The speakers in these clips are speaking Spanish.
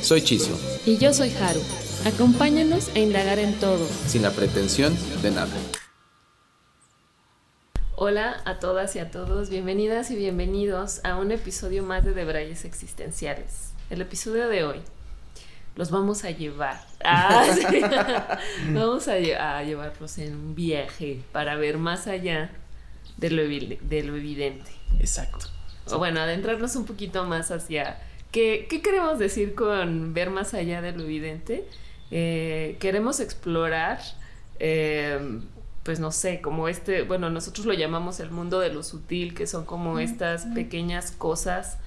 Soy Chiso. Y yo soy Haru. Acompáñanos a indagar en todo. Sin la pretensión de nada. Hola a todas y a todos, bienvenidas y bienvenidos a un episodio más de Debrayes Existenciales. El episodio de hoy los vamos a llevar. Ah, vamos a, llevarlos en un viaje para ver más allá de lo, de lo evidente. Exacto. O bueno, adentrarnos un poquito más hacia qué, queremos decir con ver más allá de lo evidente. Eh, queremos explorar eh, pues no sé, como este, bueno, nosotros lo llamamos el mundo de lo sutil, que son como estas pequeñas cosas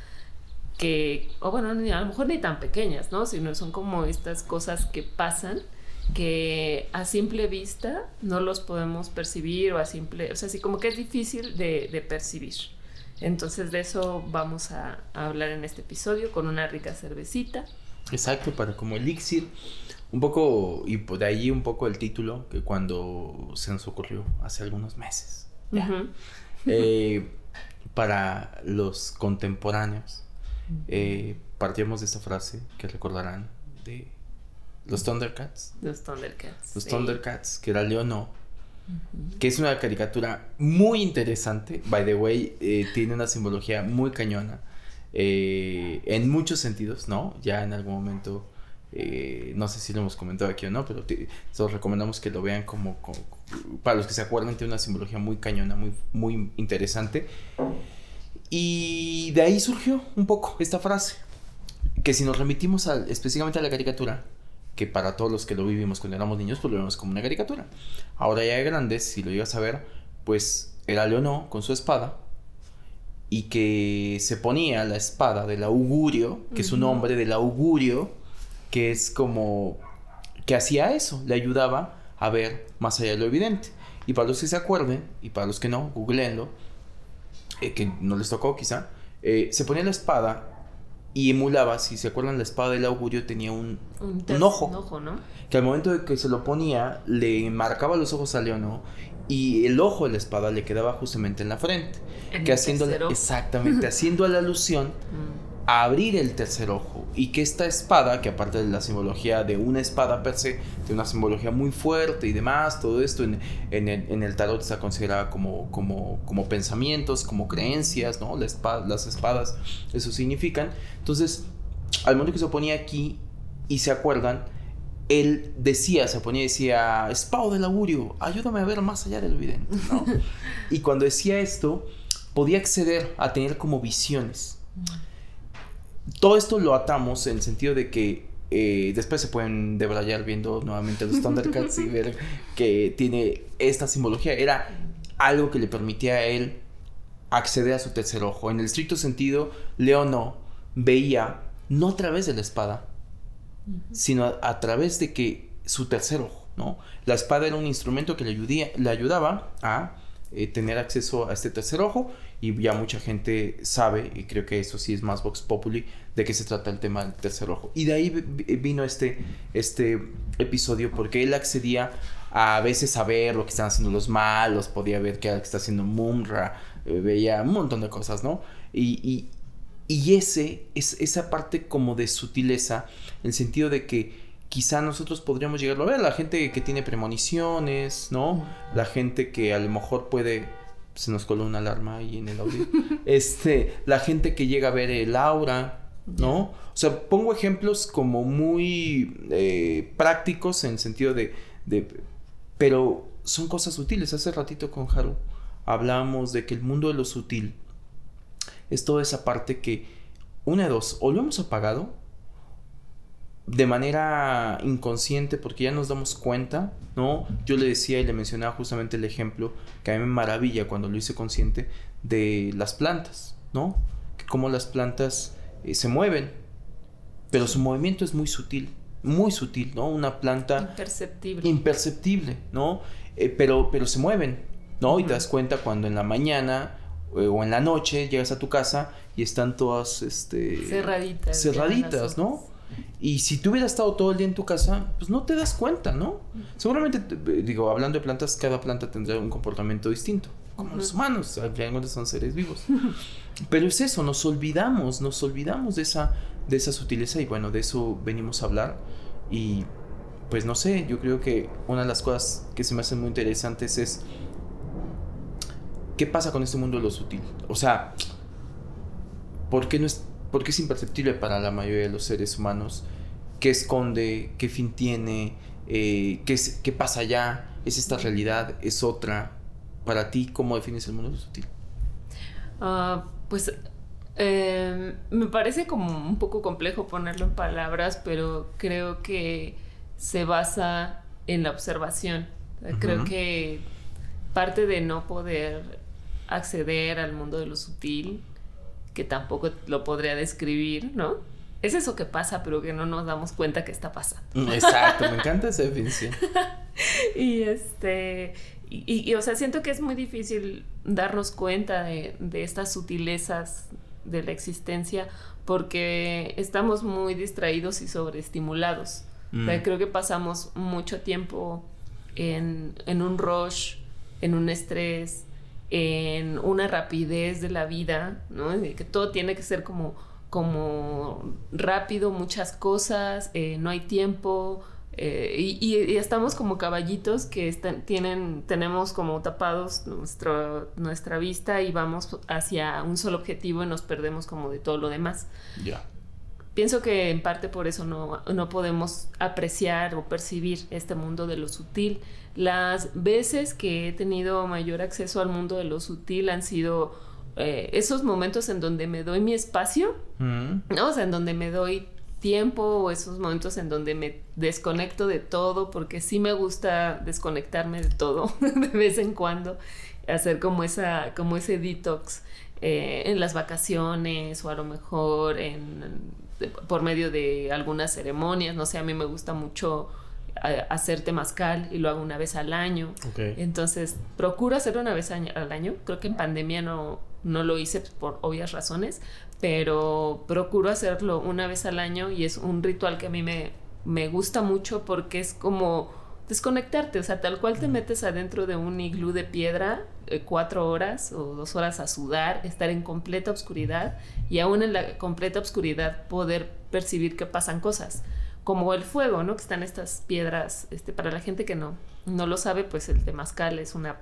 que, o bueno, a lo mejor ni tan pequeñas, ¿no? Sino son como estas cosas que pasan que a simple vista no los podemos percibir o a simple, o sea, así como que es difícil de, percibir. Entonces de eso vamos a, a hablar en este episodio con una rica cervecita. Exacto, para como elixir un poco, y de ahí un poco el título que cuando se nos ocurrió hace algunos meses. Eh, para los contemporáneos, eh, partimos de esta frase que recordarán de los Thundercats. Los Thundercats. Los Thundercats, que era Leono. Que es una caricatura muy interesante. By the way, eh, tiene una simbología muy cañona. en muchos sentidos, ¿no? Ya en algún momento eh, no sé si lo hemos comentado aquí o no, pero os recomendamos que lo vean como, para los que se acuerdan, tiene una simbología muy cañona, muy, muy interesante. Y de ahí surgió un poco esta frase, que si nos remitimos específicamente a la caricatura, que para todos los que lo vivimos cuando éramos niños, pues lo vemos como una caricatura. Ahora ya de grandes, si lo llegas a ver, pues era Leonó con su espada, y que se ponía la espada del augurio, que es un nombre del augurio, que es como que hacía eso, le ayudaba a ver más allá de lo evidente. Y para los que se acuerden, y para los que no, googleenlo, eh, que no les tocó quizá, eh, se ponía la espada y emulaba, si se acuerdan, la espada del augurio tenía un, un, ojo. ¿no? Que al momento de que se lo ponía, le marcaba los ojos a Leono y el ojo de la espada le quedaba justamente en la frente. que haciendo exactamente, haciendo la alusión mm abrir el tercer ojo y que esta espada, que aparte de la simbología de una espada per se, tiene una simbología muy fuerte y demás, todo esto en, el, tarot está considerada como, como, como pensamientos, como creencias, ¿no? las espadas, eso significan. Entonces, al momento que se ponía aquí y se acuerdan, él decía, se ponía y decía, espada del augurio, ayúdame a ver más allá del evidente, y cuando decía esto, podía acceder a tener como visiones. Todo esto lo atamos en el sentido de que eh, después se pueden debrayar viendo nuevamente los Thundercats y ver que tiene esta simbología. Era algo que le permitía a él acceder a su tercer ojo. En el estricto sentido, Leono veía no a través de la espada, sino a, través de que su tercer ojo, ¿no? La espada era un instrumento que le, le ayudaba a eh, tener acceso a este tercer ojo y ya mucha gente sabe, y creo que eso sí es más Vox Populi, de qué se trata el tema del tercer ojo. Y de ahí vino este, este episodio porque él accedía a, veces a ver lo que están haciendo los malos, podía ver qué está haciendo Mumra, eh, veía un montón de cosas, ¿no? Y, y, ese, es, esa parte como de sutileza, en el sentido de que quizá nosotros podríamos llegarlo a ver, la gente que tiene premoniciones, ¿no? La gente que a lo mejor puede se nos coló una alarma ahí en el audio. este, la gente que llega a ver el aura, ¿no? O sea, pongo ejemplos como muy eh, prácticos en el sentido de, de, Pero son cosas sutiles. Hace ratito con Haru hablamos de que el mundo de lo sutil es toda esa parte que, una de dos, o lo hemos apagado de manera inconsciente porque ya nos damos cuenta, ¿no? Yo le decía y le mencionaba justamente el ejemplo que a mí me maravilla cuando lo hice consciente de las plantas, ¿no? Que cómo las plantas eh, se mueven. pero su movimiento es muy sutil, muy sutil, ¿no? Una planta imperceptible, imperceptible ¿no? Eh, pero, pero se mueven, ¿no? Y te das cuenta cuando en la mañana eh, o en la noche llegas a tu casa y están todas este, cerraditas. Cerraditas, ¿no? Y si tú hubieras estado todo el día en tu casa, pues no te das cuenta, ¿no? Seguramente, digo, hablando de plantas, cada planta tendrá un comportamiento distinto, como los humanos, al final son seres vivos. Pero es eso, nos olvidamos, nos olvidamos de esa, de esa sutileza y bueno, de eso venimos a hablar. Y pues no sé, yo creo que una de las cosas que se me hacen muy interesantes es ¿qué pasa con este mundo de lo sutil? O sea, ¿por qué, no es, ¿por es imperceptible para la mayoría de los seres humanos? ¿Qué esconde? ¿Qué fin tiene? Eh, ¿qué, ¿Qué pasa allá? ¿Es esta realidad? ¿Es otra? Para ti, ¿cómo defines el mundo de lo sutil? Ah, pues em, me parece como un poco complejo ponerlo en palabras, pero creo que se basa en la observación. Creo que parte de no poder acceder al mundo de lo sutil, que tampoco lo podría describir, ¿no? Es eso que pasa, pero que no nos damos cuenta que está pasando. Mm, exacto, me encanta esa definición. y este, y, o sea, siento que es muy difícil darnos cuenta de, estas sutilezas de la existencia porque estamos muy distraídos y sobreestimulados. Mm. creo que pasamos mucho tiempo en, en un rush, en un estrés, en una rapidez de la vida, ¿no? que todo tiene que ser como, como rápido, muchas cosas, eh, no hay tiempo. Eh, y, estamos como caballitos que están, tienen, tenemos como tapados nuestra vista y vamos hacia un solo objetivo y nos perdemos como de todo lo demás. Ya. Pienso que en parte por eso no, no podemos apreciar o percibir este mundo de lo sutil las veces que he tenido mayor acceso al mundo de lo sutil han sido eh, esos momentos en donde me doy mi espacio, mm. ¿no? O sea, en donde me doy tiempo o esos momentos en donde me desconecto de todo, porque sí me gusta desconectarme de todo de vez en cuando, hacer como, esa, como ese detox eh, en las vacaciones o a lo mejor en, por medio de algunas ceremonias, no sé, a mí me gusta mucho hacer temazcal y lo hago una vez al año. Entonces, procuro hacerlo una vez al año. Creo que en pandemia no, no lo hice por obvias razones, pero procuro hacerlo una vez al año y es un ritual que a mí me, me gusta mucho porque es como desconectarte, o sea, tal cual te metes adentro de un iglú de piedra eh, cuatro horas o dos horas a sudar, estar en completa oscuridad y aún en la completa oscuridad poder percibir que pasan cosas como el fuego, ¿no? Que están estas piedras, este, para la gente que no, no lo sabe, pues el temazcal es una,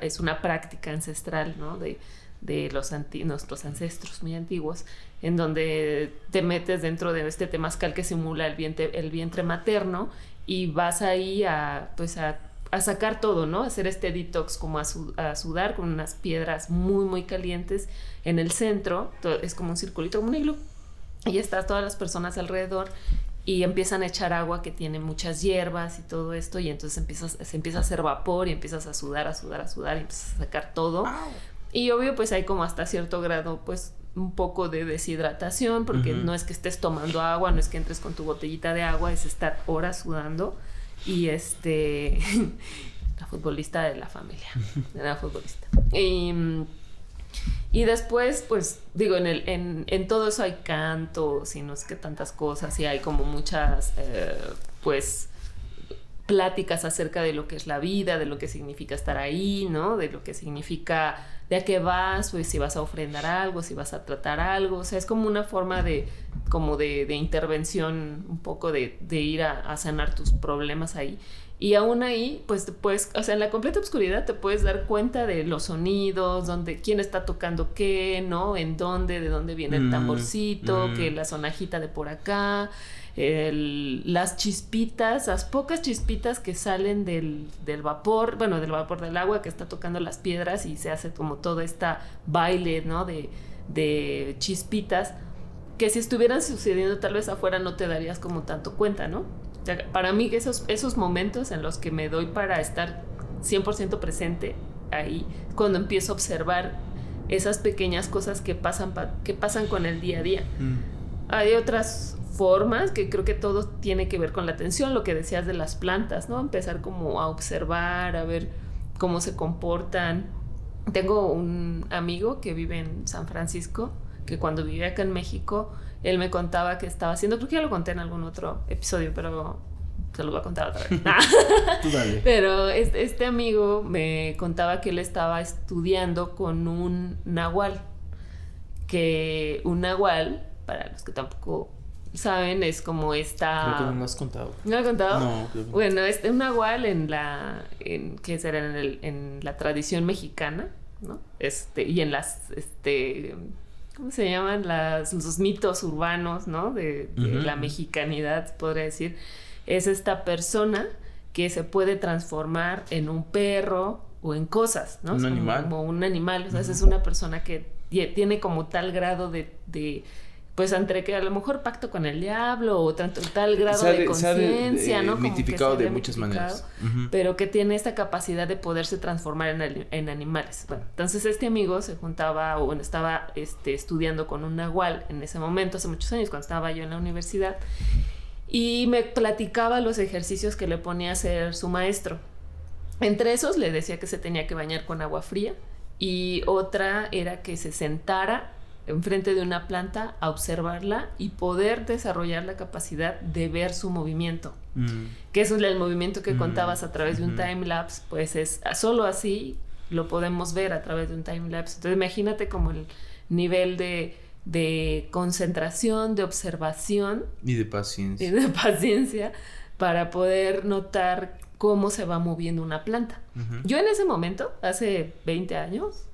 es una práctica ancestral, ¿no? De, de los nuestros ancestros muy antiguos, en donde te metes dentro de este temazcal que simula el vientre, el vientre materno y vas ahí a, pues a, a sacar todo, ¿no? hacer este detox como a, sudar con unas piedras muy, muy calientes en el centro, es como un circulito, como un iglú, y están todas las personas alrededor y empiezan a echar agua que tiene muchas hierbas y todo esto. Y entonces empiezas, se empieza a hacer vapor y empiezas a sudar, a sudar, a sudar y empiezas a sacar todo. Y obvio pues hay como hasta cierto grado pues un poco de deshidratación porque no es que estés tomando agua, no es que entres con tu botellita de agua, es estar horas sudando y este la futbolista de la familia, la futbolista. Y y después, pues digo, en, el, en, en todo eso hay cantos y no es que tantas cosas y hay como muchas, eh, pues, pláticas acerca de lo que es la vida, de lo que significa estar ahí, ¿no? De lo que significa de a qué vas, pues si vas a ofrendar algo, si vas a tratar algo, o sea, es como una forma de, como de, de intervención, un poco de, de ir a, a, sanar tus problemas ahí. Y aún ahí, pues te puedes, o sea, en la completa oscuridad te puedes dar cuenta de los sonidos, donde, quién está tocando qué, ¿no? En dónde, de dónde viene el mm, tamborcito, que mm. la sonajita de por acá, las chispitas, las pocas chispitas que salen del, del, vapor, bueno, del vapor del agua que está tocando las piedras y se hace como todo esta baile, ¿no? De, de chispitas, que si estuvieran sucediendo tal vez afuera no te darías como tanto cuenta, ¿no? para mí esos, esos momentos en los que me doy para estar 100% presente ahí, cuando empiezo a observar esas pequeñas cosas que pasan, que pasan con el día a día. Mm. hay otras formas que creo que todo tiene que ver con la atención, lo que decías de las plantas, ¿no? Empezar como a observar, a ver cómo se comportan. Tengo un amigo que vive en San Francisco, que cuando vivía acá en México, él me contaba que estaba haciendo, creo que ya lo conté en algún otro episodio, pero se lo voy a contar otra vez. Dale. Pero este, este, amigo me contaba que él estaba estudiando con un nahual, que un nahual, para los que tampoco saben, es como esta... Creo que no lo has contado. ¿No lo has contado? No. Bueno, este, un nahual en la... En, ¿Qué será? En, el, en la tradición mexicana, ¿no? Este, y en las... Este, ¿Cómo se llaman? Las, los mitos urbanos, ¿no? De, la mexicanidad, podría decir. Es esta persona que se puede transformar en un perro o en cosas, ¿no? Un animal. Como, un animal. O sea, es una persona que tiene como tal grado de pues entre que a lo mejor pacto con el diablo o tanto, tal grado de conciencia, ¿no? mitificado de muchas maneras. Pero que tiene esta capacidad de poderse transformar en, en, animales. Bueno, entonces este amigo se juntaba o bueno, estaba este, estudiando con un nahual en ese momento, hace muchos años, cuando estaba yo en la universidad, y me platicaba los ejercicios que le ponía a hacer su maestro. Entre esos le decía que se tenía que bañar con agua fría y otra era que se sentara enfrente de una planta a observarla y poder desarrollar la capacidad de ver su movimiento. Mm. Que eso es el movimiento que mm. contabas a través de un time lapse, pues es solo así lo podemos ver a través de un time lapse. Entonces imagínate como el nivel de, de concentración, de observación. Y de paciencia. Y de paciencia para poder notar cómo se va moviendo una planta. Yo en ese momento, hace 20 años,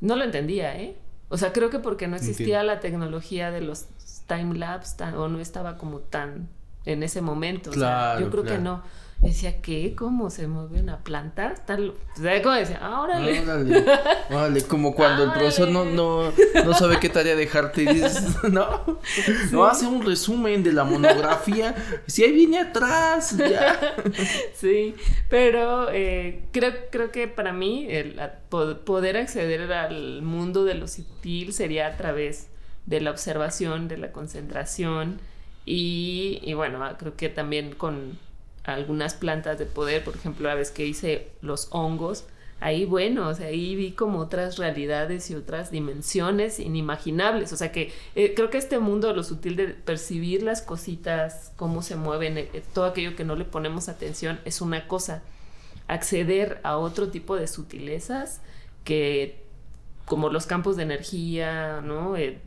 no lo entendía, ¿eh? O sea, creo que porque no existía la tecnología de los time lapse o no estaba como tan en ese momento. Claro, yo creo que no. Decía, ¿qué? ¿Cómo se mueve una planta? Tal, ¿Sabes cómo decía? Ah, órale. Órale. Como cuando el profesor no, no, no sabe qué tarea dejarte y dices, no, no hace un resumen de la monografía. Si ahí viene atrás, ya. Sí, pero eh, creo, creo que para mí el poder acceder al mundo de lo sutil sería a través de la observación, de la concentración y, y bueno, creo que también con algunas plantas de poder, por ejemplo, la vez que hice los hongos, ahí bueno, o sea, ahí vi como otras realidades y otras dimensiones inimaginables, o sea que eh, creo que este mundo, lo sutil de percibir las cositas, cómo se mueven, eh, todo aquello que no le ponemos atención es una cosa, acceder a otro tipo de sutilezas que como los campos de energía, ¿no? Eh,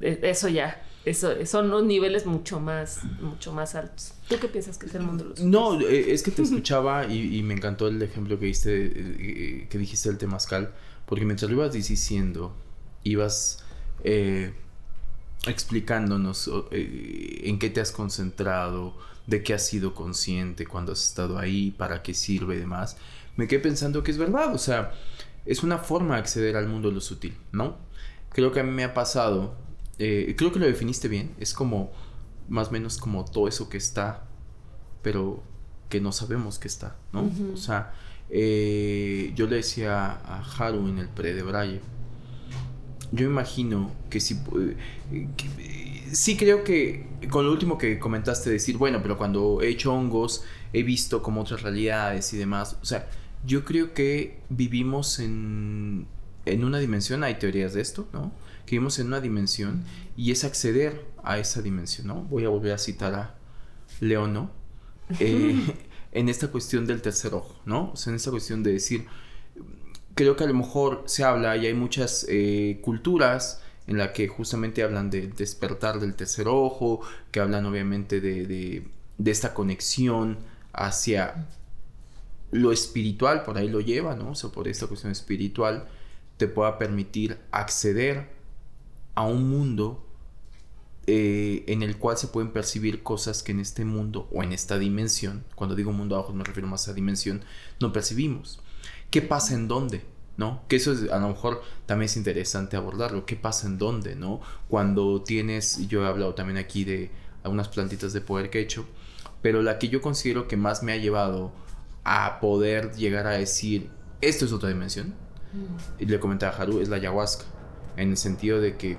eso ya eso, son unos niveles mucho más, mucho más altos. ¿Tú qué piensas que es el mundo de los No, eh, es que te escuchaba y, me encantó el ejemplo que, diste, eh, que dijiste del temazcal, porque mientras lo ibas diciendo, ibas eh, explicándonos en qué te has concentrado, de qué has sido consciente cuando has estado ahí, para qué sirve y demás, me quedé pensando que es verdad, o sea, es una forma de acceder al mundo de lo sutil, ¿no? Creo que a mí me ha pasado eh, creo que lo definiste bien. Es como, más o menos como todo eso que está, pero que no sabemos que está, ¿no? O sea, eh, yo le decía a Haru en el pre de Braille, yo imagino que si... Eh, sí creo que con lo último que comentaste, decir, bueno, pero cuando he hecho hongos, he visto como otras realidades y demás. O sea, yo creo que vivimos en, en una dimensión, hay teorías de esto, ¿no? Que vivimos en una dimensión y es acceder a esa dimensión, ¿no? Voy a volver a citar a Leono eh, en esta cuestión del tercer ojo, ¿no? O sea, en esta cuestión de decir, creo que a lo mejor se habla y hay muchas eh, culturas en la que justamente hablan del despertar del tercer ojo, que hablan obviamente de, de, esta conexión hacia lo espiritual, por ahí lo lleva, ¿no? O sea, por esta cuestión espiritual te pueda permitir acceder a un mundo eh, en el cual se pueden percibir cosas que en este mundo o en esta dimensión, cuando digo mundo abajo me refiero más a dimensión, no percibimos. ¿Qué pasa en dónde? ¿No? Que eso es, a lo mejor también es interesante abordarlo. ¿Qué pasa en dónde? ¿No? Cuando tienes, yo he hablado también aquí de algunas plantitas de poder que he hecho, pero la que yo considero que más me ha llevado a poder llegar a decir, esto es otra dimensión, mm. y le comentaba a Haru, es la ayahuasca en el sentido de que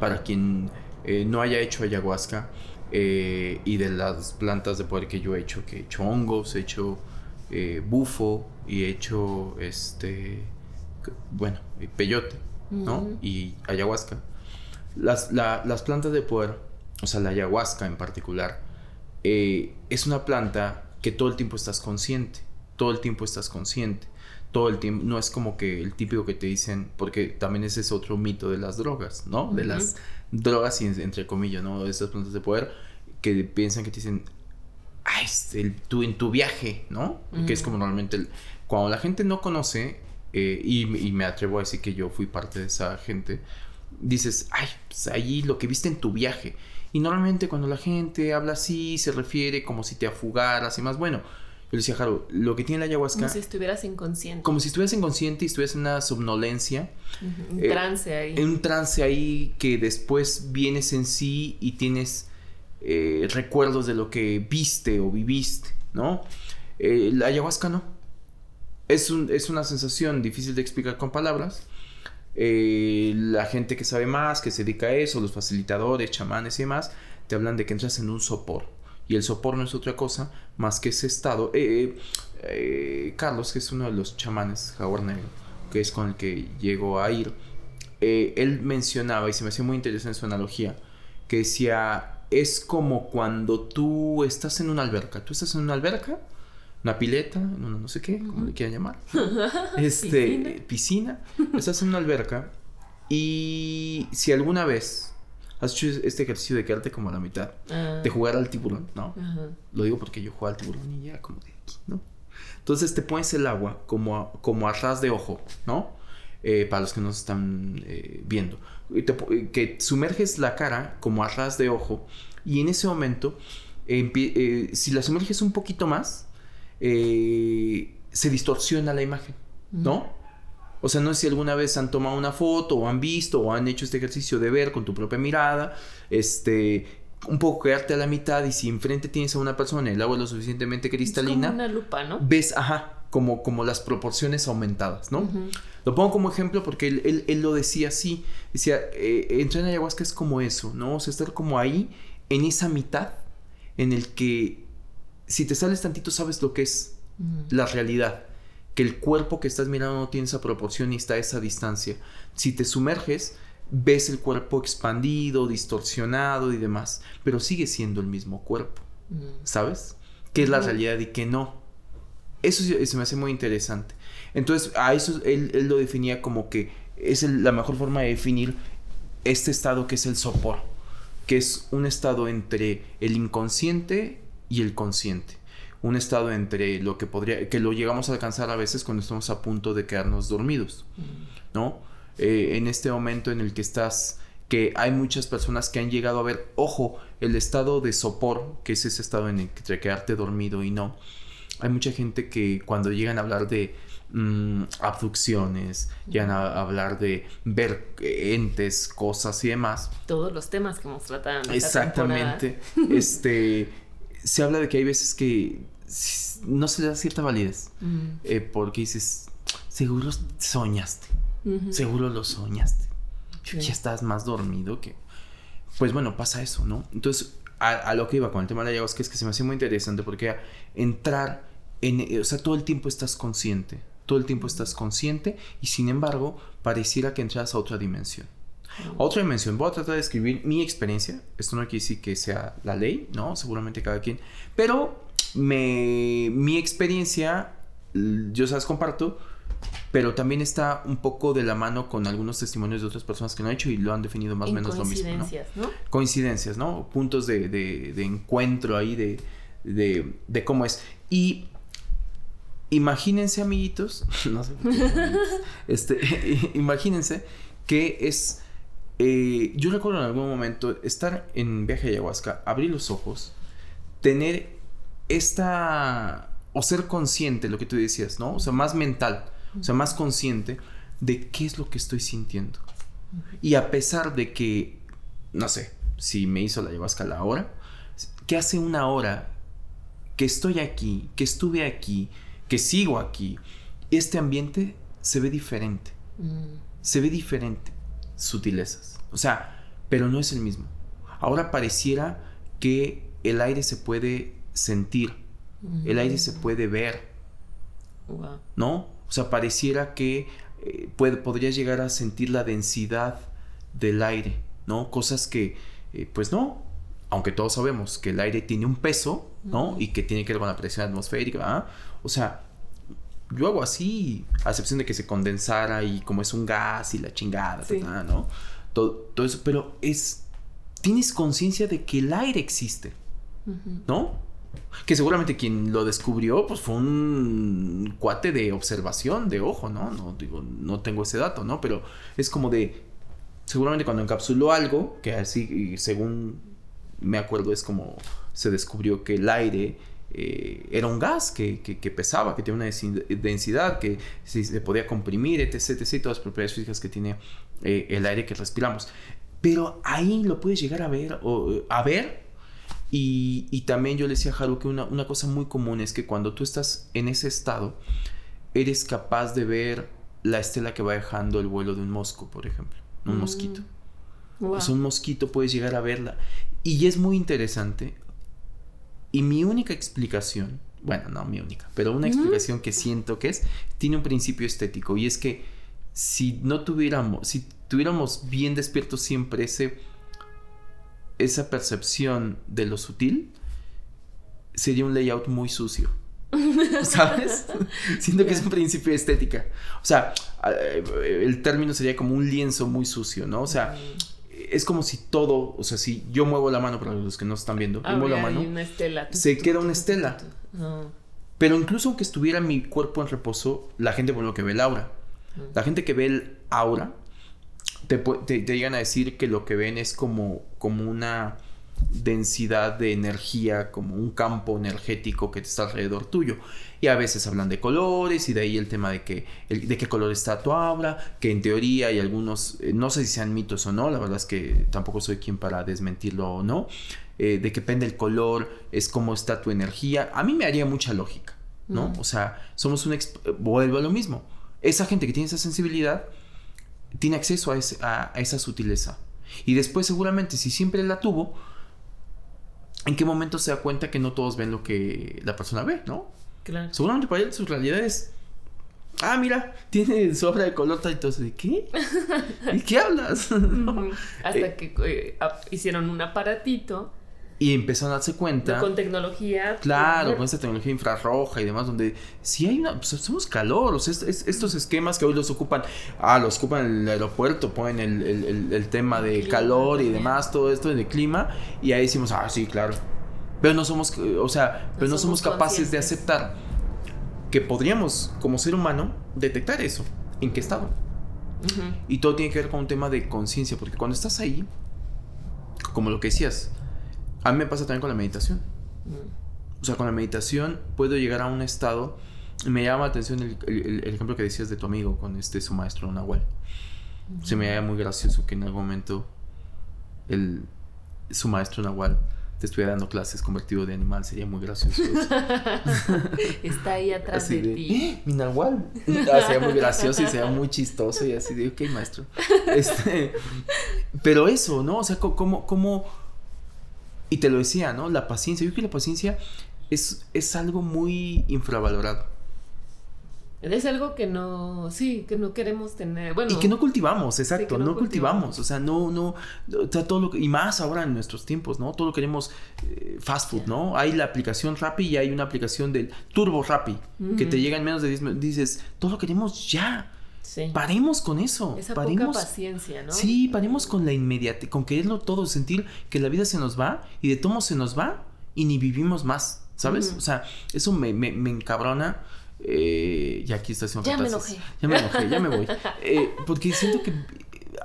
para quien eh, no haya hecho ayahuasca eh, y de las plantas de poder que yo he hecho, que he hecho hongos, he hecho eh, bufo y he hecho este, bueno, peyote, ¿no? Y ayahuasca. Las, las, plantas de poder, o sea, la ayahuasca en particular, es una planta que todo el tiempo estás consciente, todo el tiempo estás consciente todo el tiempo, no es como que el típico que te dicen, porque también ese es otro mito de las drogas, ¿no? De las drogas, entre comillas, ¿no? De esas plantas de poder, que piensan que te dicen, ay, este, tú en tu viaje, ¿no? Que es como normalmente, cuando la gente no conoce, eh, y, me atrevo a decir que yo fui parte de esa gente, dices, ay, pues ahí lo que viste en tu viaje. Y normalmente cuando la gente habla así, se refiere como si te afugaras y más, bueno, yo decía, lo que tiene la ayahuasca. Como si estuvieras inconsciente. Como si estuvieras inconsciente y estuvieras en una somnolencia. Un eh, trance ahí. En un trance ahí que después vienes en sí y tienes eh, recuerdos de lo que viste o viviste, ¿no? Eh, la ayahuasca no. Es, un, es una sensación difícil de explicar con palabras. la gente que sabe más, que se dedica a eso, los facilitadores, chamanes y demás, te hablan de que entras en un sopor y el sopor no es otra cosa más que ese estado. Eh, eh, eh, Carlos, que es uno de los chamanes jaguar negro, que es con el que llego a ir, él mencionaba, y se me hacía muy interesante su analogía, que decía, es como cuando tú estás en una alberca, tú estás en una alberca, una pileta, no sé qué, como le quieran llamar, este, piscina, estás en una alberca y si alguna vez has hecho este ejercicio de quedarte como a la mitad, ah. de jugar al tiburón, ¿no? Lo digo porque yo juego al tiburón y ya como de aquí, ¿no? Entonces te pones el agua como a, como a ras de ojo, ¿no? Eh, para los que nos están eh, viendo. que sumerges la cara como a ras de ojo y en ese momento, eh, si la sumerges un poquito más, se distorsiona la imagen, ¿no? O sea, no sé si alguna vez han tomado una foto o han visto o han hecho este ejercicio de ver con tu propia mirada, este, un poco quedarte a la mitad y si enfrente tienes a una persona el agua es lo suficientemente cristalina, es como una lupa, ¿no? Ves, ajá, como, como las proporciones aumentadas, ¿no? Lo pongo como ejemplo porque él, él, lo decía así, decía, eh, entrar en ayahuasca es como eso, ¿no? O sea, estar como ahí, en esa mitad, en el que si te sales tantito sabes lo que es la realidad que el cuerpo que estás mirando no tiene esa proporción y está a esa distancia. Si te sumerges, ves el cuerpo expandido, distorsionado y demás, pero sigue siendo el mismo cuerpo, mm. ¿sabes? Que es la realidad y que no. Eso se me hace muy interesante. Entonces, a eso él, lo definía como que es la mejor forma de definir este estado que es el sopor, que es un estado entre el inconsciente y el consciente un estado entre lo que podría, que lo llegamos a alcanzar a veces cuando estamos a punto de quedarnos dormidos, mm. ¿no? Eh, en este momento en el que estás, que hay muchas personas que han llegado a ver, ojo, el estado de sopor, que es ese estado en el que quedarte dormido y no. Hay mucha gente que cuando llegan a hablar de mm, abducciones, llegan a, hablar de ver entes, cosas y demás. Todos los temas que hemos tratado. En Exactamente. este se habla de que hay veces que no se le da cierta validez. Eh, porque dices, seguro soñaste. Seguro lo soñaste. Ya estás más dormido que... Pues bueno, pasa eso, ¿no? Entonces, a, lo que iba con el tema de la ayahuasca es que se me hace muy interesante porque entrar en... O sea, todo el tiempo estás consciente. Todo el tiempo estás consciente y sin embargo pareciera que entras a otra dimensión. Otra dimensión, voy a tratar de escribir mi experiencia. Esto no quiere decir que sea la ley, ¿no? Seguramente cada quien. Pero me, mi experiencia, yo sabes, comparto, pero también está un poco de la mano con algunos testimonios de otras personas que lo han hecho y lo han definido más o menos lo mismo. Coincidencias, ¿no? Coincidencias, ¿no? Puntos de, de, encuentro ahí de, de, cómo es. Y imagínense, amiguitos, no sé, este, imagínense que es eh, yo recuerdo en algún momento estar en viaje a ayahuasca, abrir los ojos, tener esta. o ser consciente, lo que tú decías, ¿no? O sea, más mental, o sea, más consciente de qué es lo que estoy sintiendo. Y a pesar de que, no sé, si me hizo la ayahuasca la hora, que hace una hora que estoy aquí, que estuve aquí, que sigo aquí, este ambiente se ve diferente. Mm. Se ve diferente sutilezas. O sea, pero no es el mismo. Ahora pareciera que el aire se puede sentir, el aire se puede ver, ¿no? O sea, pareciera que eh, puede, podría llegar a sentir la densidad del aire, ¿no? Cosas que, eh, pues no, aunque todos sabemos que el aire tiene un peso, ¿no? Y que tiene que ver con la presión atmosférica, ¿ah? O sea, yo hago así, a excepción de que se condensara y como es un gas y la chingada, ¿no? Todo, todo, eso, pero es, tienes conciencia de que el aire existe, ¿no? Que seguramente quien lo descubrió, pues fue un cuate de observación, de ojo, ¿no? No digo, no tengo ese dato, ¿no? Pero es como de, seguramente cuando encapsuló algo, que así, según me acuerdo, es como se descubrió que el aire eh, era un gas que, que, pesaba, que tenía una densidad, que se podía comprimir, etc, etc, todas las propiedades físicas que tiene eh, el aire que respiramos. Pero ahí lo puedes llegar a ver, o, a ver y, también yo le decía a Haru que una, una, cosa muy común es que cuando tú estás en ese estado, eres capaz de ver la estela que va dejando el vuelo de un mosco, por ejemplo, un mm. mosquito. O sea, un mosquito puedes llegar a verla. Y es muy interesante y mi única explicación, bueno, no mi única, pero una explicación que siento que es, tiene un principio estético y es que si no tuviéramos, si tuviéramos bien despierto siempre ese, esa percepción de lo sutil, sería un layout muy sucio. ¿Sabes? Siento que es un principio de estética. O sea, eh, el término sería como un lienzo muy sucio, ¿no? O sea, es como si todo, o sea, si yo muevo la mano para los que no están viendo, ah, muevo la mano, una estela. se queda una estela. Pero incluso aunque estuviera mi cuerpo en reposo, la gente por lo que ve el aura. La gente que ve el aura te, te, llegan a decir que lo que ven es como, como una densidad de energía, como un campo energético que está alrededor tuyo. Y a veces hablan de colores y de ahí el tema de, que, de qué color está tu aura, que en teoría hay algunos, eh, no sé si sean mitos o no, la verdad es que tampoco soy quien para desmentirlo o no, eh, de que depende el color, es cómo está tu energía. A mí me haría mucha lógica, ¿no? O sea, somos un... Vuelvo a lo mismo. Esa gente que tiene esa sensibilidad tiene acceso a, a esa sutileza. Y después seguramente si siempre la tuvo, ¿en qué momento se da cuenta que no todos ven lo que la persona ve, ¿no? Claro. Seguramente para él su realidad es. Ah, mira, tiene su obra de color y todo. ¿De qué? ¿Y qué hablas? Hasta eh, que eh, hicieron un aparatito y empezaron a darse cuenta. Con tecnología. Claro, con esta tecnología infrarroja y demás, donde si hay una. Pues somos calor. O sea, estos esquemas que hoy los ocupan. Ah, los ocupan en el aeropuerto, ponen el, el, tema de calor y demás, todo esto de clima. Y ahí decimos, ah, sí, claro. Pero no somos. O sea, pero no somos, capaces de aceptar que podríamos, como ser humano, detectar eso. ¿En qué estado? Y todo tiene que ver con un tema de conciencia, porque cuando estás ahí, como lo que decías, a mí me pasa también con la meditación. O sea, con la meditación puedo llegar a un estado. Me llama la atención el, ejemplo que decías de tu amigo con este su maestro Nahual. Se me haría muy gracioso que en algún momento el, su maestro Nahual te estuviera dando clases convertido de animal, sería muy gracioso. Está ahí atrás de, ti. ¡Eh, mi Nahual. Ah, sería muy gracioso y sería muy chistoso y así de, ok, maestro. Este, pero eso, ¿no? O sea, ¿cómo, cómo y te lo decía, ¿no? La paciencia. Yo creo que la paciencia es, es algo muy infravalorado. Es algo que no, sí, que no queremos tener. Bueno, y que no cultivamos, exacto, no, cultivamos. O sea, no, no, o sea, todo lo que, y más ahora en nuestros tiempos, ¿no? Todo lo queremos eh, fast food, ¿no? Hay la aplicación Rappi y hay una aplicación del Turbo Rappi que te llega en menos de 10 minutos. Dices, todo lo queremos ya. Paremos con eso. Esa paremos, poca paciencia, ¿no? Sí, paremos con la inmediatez, con quererlo todo, sentir que la vida se nos va y de todo se nos va y ni vivimos más, ¿sabes? O sea, eso me, me, me encabrona. Eh, y aquí está haciendo Ya me enojé. Ya me enojé, ya me voy. Eh, porque siento que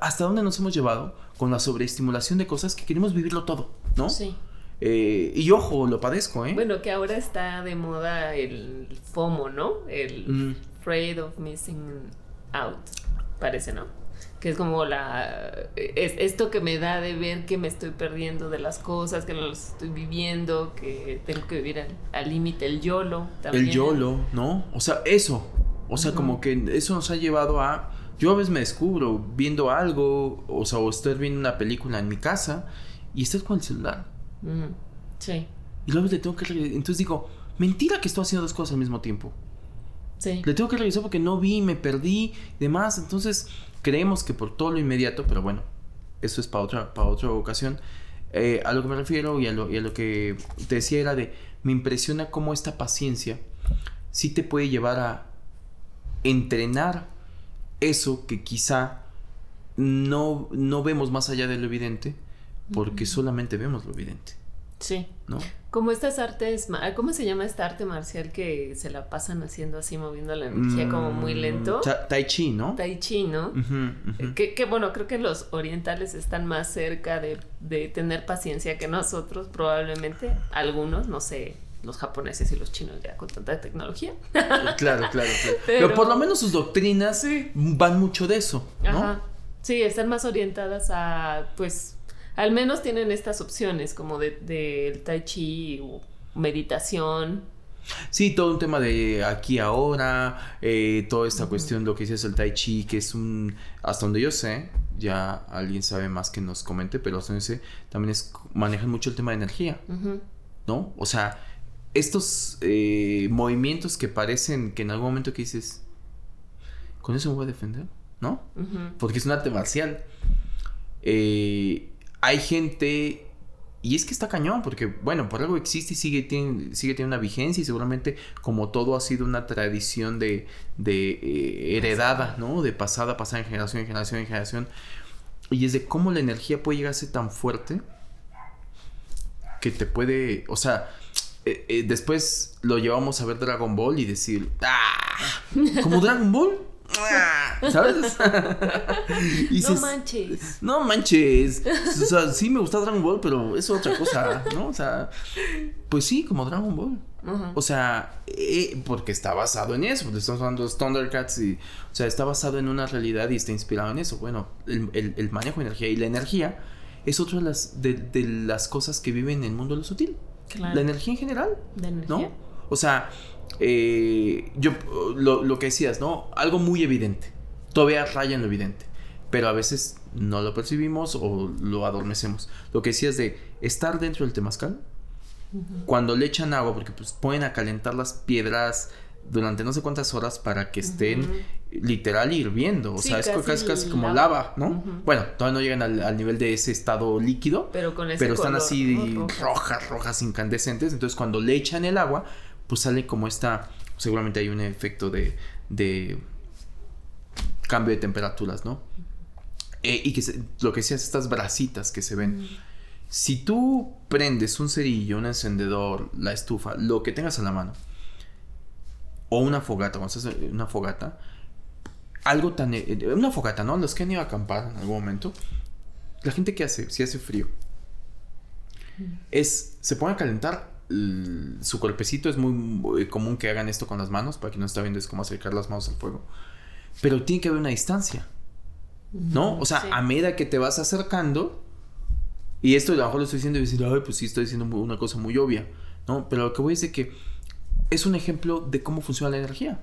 hasta dónde nos hemos llevado con la sobreestimulación de cosas que queremos vivirlo todo, ¿no? Sí. Eh, y ojo, lo padezco, ¿eh? Bueno, que ahora está de moda el FOMO, ¿no? El mm. Afraid of Missing out, parece, ¿no? Que es como la. Es esto que me da de ver que me estoy perdiendo de las cosas, que no las estoy viviendo, que tengo que vivir al límite, el YOLO también. El YOLO, ¿no? O sea, eso. O sea, como que eso nos ha llevado a. Yo a veces me descubro viendo algo, o sea, o estoy viendo una película en mi casa y estás con el celular. Sí. Y luego le tengo que Entonces digo, mentira que estoy haciendo dos cosas al mismo tiempo. Sí. Le tengo que revisar porque no vi, me perdí y demás. Entonces creemos que por todo lo inmediato, pero bueno, eso es para otra, para otra ocasión. Eh, a lo que me refiero y a lo, y a lo que te decía era de, me impresiona cómo esta paciencia sí te puede llevar a entrenar eso que quizá no, no vemos más allá de lo evidente, porque solamente vemos lo evidente. Sí. ¿No? Como estas artes, ¿cómo se llama esta arte marcial que se la pasan haciendo así, moviendo la energía como muy mm, lento? Tai Chi, ¿no? Tai Chi, ¿no? Que, bueno, creo que los orientales están más cerca de, de tener paciencia que nosotros, probablemente. Algunos, no sé, los japoneses y los chinos ya con tanta tecnología. Claro, claro, claro. Pero, por lo menos sus doctrinas van mucho de eso, ¿no? Ajá. Sí, están más orientadas a, pues, al menos tienen estas opciones como de, de tai chi o meditación. Sí, todo un tema de aquí ahora, eh, toda esta cuestión, lo que dices el tai chi, que es un, hasta donde yo sé, ya alguien sabe más que nos comente, pero hasta donde sé, también es, manejan mucho el tema de energía, ¿no? O sea, estos eh, movimientos que parecen que en algún momento que dices, con eso me voy a defender, ¿no? Porque es un arte marcial. Eh, hay gente, y es que está cañón, porque bueno, por algo existe y sigue, tiene, sigue teniendo una vigencia y seguramente como todo ha sido una tradición de, de eh, heredada, ¿no? De pasada, pasada en generación, en generación, en generación. Y es de cómo la energía puede llegar a ser tan fuerte que te puede, o sea, eh, eh, después lo llevamos a ver Dragon Ball y decir, ¡ah! ¿Como Dragon Ball? Ah", ¿Sabes? no manches. No manches. O sea, sí me gusta Dragon Ball, pero es otra cosa, ¿no? O sea, pues sí, como Dragon Ball. O sea, eh, porque está basado en eso. Porque estamos hablando de Thundercats y. O sea, está basado en una realidad y está inspirado en eso. Bueno, el, manejo de energía y la energía es otra de las, de las cosas que viven en el mundo de lo sutil. La energía en general. ¿No? O sea, eh, yo lo, que decías, ¿no? Algo muy evidente. Todavía raya en lo evidente. Pero a veces no lo percibimos o lo adormecemos. Lo que decías de estar dentro del temazcal. Cuando le echan agua, porque pues pueden a calentar las piedras durante no sé cuántas horas para que estén literal hirviendo. O sea, es casi, casi, como lava, ¿no? Bueno, todavía no llegan al, nivel de ese estado líquido. Pero con Pero están así rojas, rojas, incandescentes. Entonces, cuando le echan el agua, pues sale como esta. Seguramente hay un efecto de. de cambio de temperaturas, ¿no? Eh, y que lo que decías, estas brasitas que se ven. Si tú prendes un cerillo, un encendedor, la estufa, lo que tengas a la mano, o una fogata, cuando haces una fogata, algo tan... Eh, eh, una fogata, ¿no? Los que han ido a acampar en algún momento, la gente que hace, si hace frío, es, se pone a calentar su cuerpecito, es muy común que hagan esto con las manos, para quien no está viendo es como acercar las manos al fuego, pero tiene que haber una distancia, ¿no? O sea, a medida que te vas acercando, y esto a lo mejor lo estoy diciendo y decir, ay, pues sí, estoy diciendo una cosa muy obvia, ¿no? Pero lo que voy es de que es un ejemplo de cómo funciona la energía.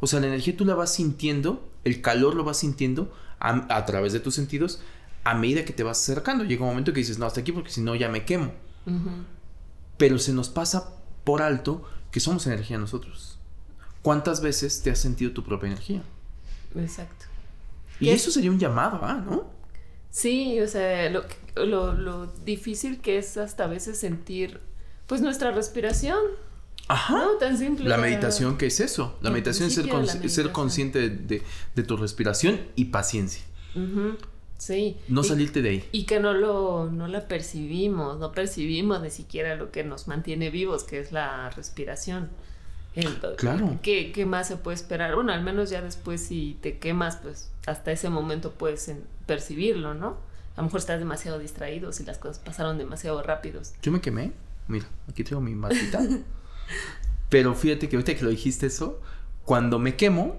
O sea, la energía tú la vas sintiendo, el calor lo vas sintiendo a, través de tus sentidos a medida que te vas acercando. Llega un momento que dices, no, hasta aquí porque si no ya me quemo. Pero se nos pasa por alto que somos energía nosotros. ¿Cuántas veces te has sentido tu propia energía? Exacto. Y eso sería un llamado, ¿ah? ¿No? Sí, o sea, lo, lo, lo difícil que es hasta a veces sentir, pues, nuestra respiración. Ajá. No, tan simple. La meditación, ¿qué es eso? La meditación es ser, ser consciente de, tu respiración y paciencia. Sí. No salirte de ahí. Y que no lo no la percibimos, no percibimos ni siquiera lo que nos mantiene vivos, que es la respiración. claro. ¿qué, ¿Qué más se puede esperar? Bueno, al menos ya después si te quemas, pues hasta ese momento puedes percibirlo, ¿no? A lo mejor estás demasiado distraído si las cosas pasaron demasiado rápidos. Yo me quemé. Mira, aquí tengo mi matita. Pero fíjate que ahorita que lo dijiste eso, cuando me quemo,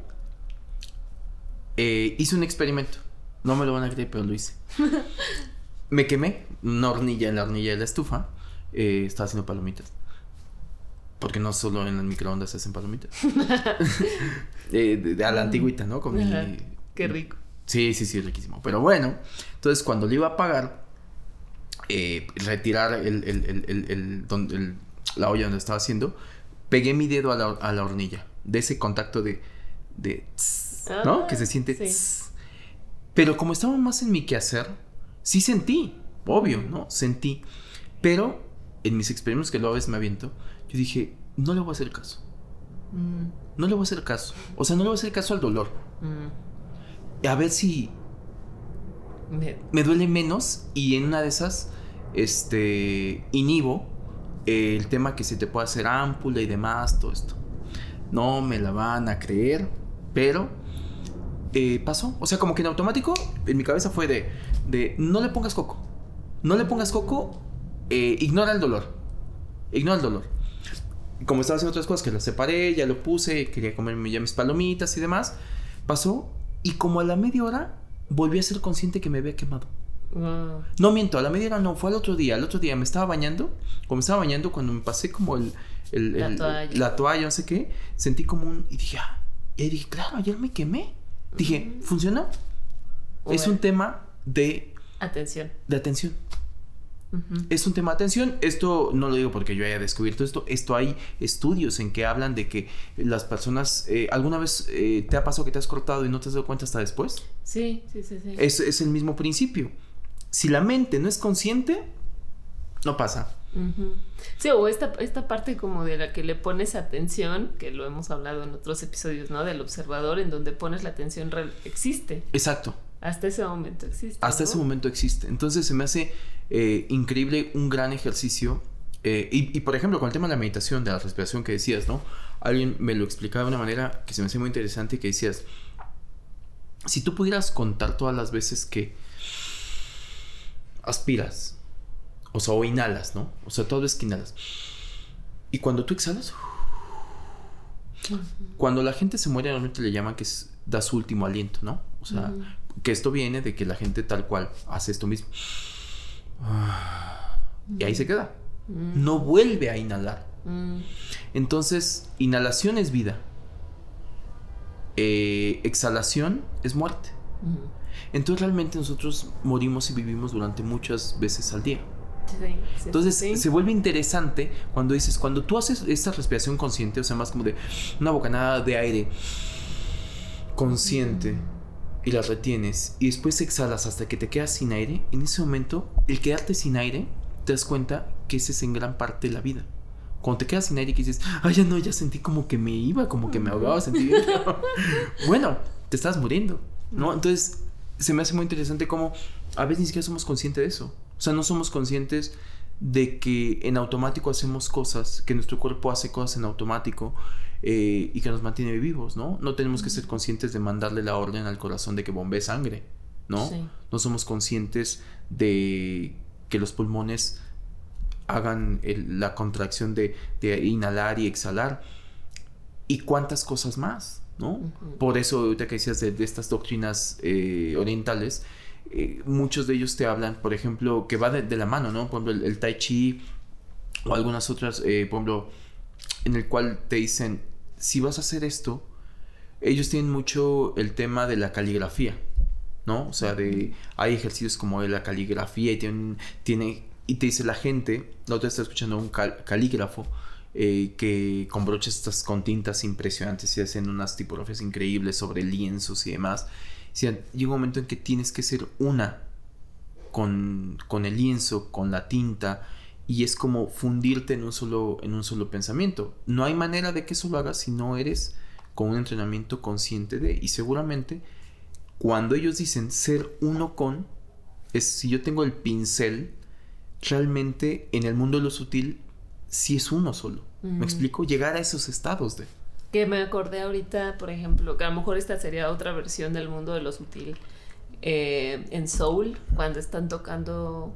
eh, hice un experimento. No me lo van a creer, pero lo hice. me quemé una hornilla en la hornilla de la estufa. Eh, estaba haciendo palomitas. Porque no solo en las microondas se hacen palomitas. de, a la antigüita, ¿no? Con Qué rico. Sí, sí, sí, riquísimo. Pero bueno, entonces cuando le iba a apagar, eh, retirar el, el, la olla donde estaba haciendo, pegué mi dedo a la, a la hornilla, de ese contacto de, de ¿no? Que se siente Pero como estaba más en mi quehacer, sí sentí, obvio, ¿no? Sentí. Pero en mis experimentos que luego a veces me aviento, yo dije, no le voy a hacer caso. Mm. No le voy a hacer caso. O sea, no le voy a hacer caso al dolor. Mm. A ver si me... duele menos y en una de esas, este, inhibo el tema que se te puede hacer ámpula y demás, todo esto. No me la van a creer, pero eh, pasó. O sea, como que en automático, en mi cabeza fue de, de no le pongas coco. No le pongas coco, eh, ignora el dolor. Ignora el dolor. Como estaba haciendo otras cosas, que lo separé, ya lo puse, quería comerme ya mis palomitas y demás, pasó. Y como a la media hora, volví a ser consciente que me había quemado. No miento, a la media hora no, fue al otro día. Al otro día me estaba bañando. Como me estaba bañando, cuando me pasé como el, la, toalla. la, toalla. no sé qué, sentí como un. Y dije, ah, y dije, claro, ayer me quemé. Dije, ¿funcionó? Es un tema de... Atención. De atención. Es un tema de atención. Esto no lo digo porque yo haya descubierto esto. Esto hay estudios en que hablan de que las personas. Eh, ¿Alguna vez eh, te ha pasado que te has cortado y no te has dado cuenta hasta después? Sí, sí, sí. sí. Es, es el mismo principio. Si la mente no es consciente, no pasa. Sí, o esta, esta parte como de la que le pones atención, que lo hemos hablado en otros episodios, ¿no? Del observador, en donde pones la atención real, existe. Exacto. Hasta ese momento existe. Hasta ese momento existe. Entonces se me hace eh, increíble, un gran ejercicio. Eh, y, y, por ejemplo, con el tema de la meditación, de la respiración que decías, ¿no? Alguien me lo explicaba de una manera que se me hace muy interesante, que decías, si tú pudieras contar todas las veces que aspiras, o sea, o inhalas, ¿no? O sea, todo es que inhalas. Y cuando tú exhalas, cuando la gente se muere, normalmente le llaman que da su último aliento, ¿no? O sea, que esto viene de que la gente tal cual hace esto mismo. Y ahí se queda. No vuelve a inhalar. Entonces, inhalación es vida. Eh, exhalación es muerte. Entonces realmente nosotros morimos y vivimos durante muchas veces al día. Entonces se vuelve interesante cuando dices, cuando tú haces esta respiración consciente, o sea, más como de una bocanada de aire consciente y la retienes y después exhalas hasta que te quedas sin aire, en ese momento, el quedarte sin aire, te das cuenta que ese es en gran parte la vida. Cuando te quedas sin aire y dices, ay, ya no, ya sentí como que me iba, como que me ahogaba, sentí bueno, te estás muriendo, ¿no? Entonces, se me hace muy interesante como a veces ni siquiera somos conscientes de eso. O sea, no somos conscientes de que en automático hacemos cosas, que nuestro cuerpo hace cosas en automático eh, y que nos mantiene vivos, ¿no? No tenemos que ser conscientes de mandarle la orden al corazón de que bombee sangre, ¿no? No somos conscientes de que los pulmones hagan la contracción de, inhalar y exhalar. Y cuántas cosas más, ¿no? Por eso, ahorita que decías de, estas doctrinas eh, orientales, eh, muchos de ellos te hablan, por ejemplo, que va de, la mano, ¿no? Por ejemplo, el, Tai Chi o algunas otras, eh, por ejemplo, en el cual te dicen, si vas a hacer esto, ellos tienen mucho el tema de la caligrafía, ¿no? O sea, de, hay ejercicios como de la caligrafía y tienen, tiene, y te dice la gente, no te está escuchando un calígrafo, eh, que con broches estas con tintas impresionantes y hacen unas tipografías increíbles sobre lienzos y demás llega un momento en que tienes que ser una con, con, el lienzo, con la tinta, y es como fundirte en un, solo, en un solo pensamiento. No hay manera de que eso lo hagas si no eres con un entrenamiento consciente de, y seguramente cuando ellos dicen ser uno con, es si yo tengo el pincel, realmente en el mundo de lo sutil, sí es uno solo. ¿Me explico? Llegar a esos estados de... Que me acordé ahorita, por ejemplo, que a lo mejor esta sería otra versión del mundo de lo sutil. Eh, en Soul, cuando están tocando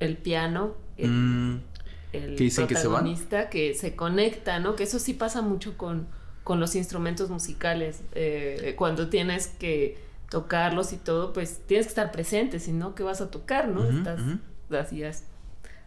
el piano, el, mm. protagonista que se, conecta, ¿no? Que eso sí pasa mucho con, con los instrumentos musicales. Eh, cuando tienes que tocarlos y todo, pues tienes que estar presente, si no, ¿qué vas a tocar, no? Estás así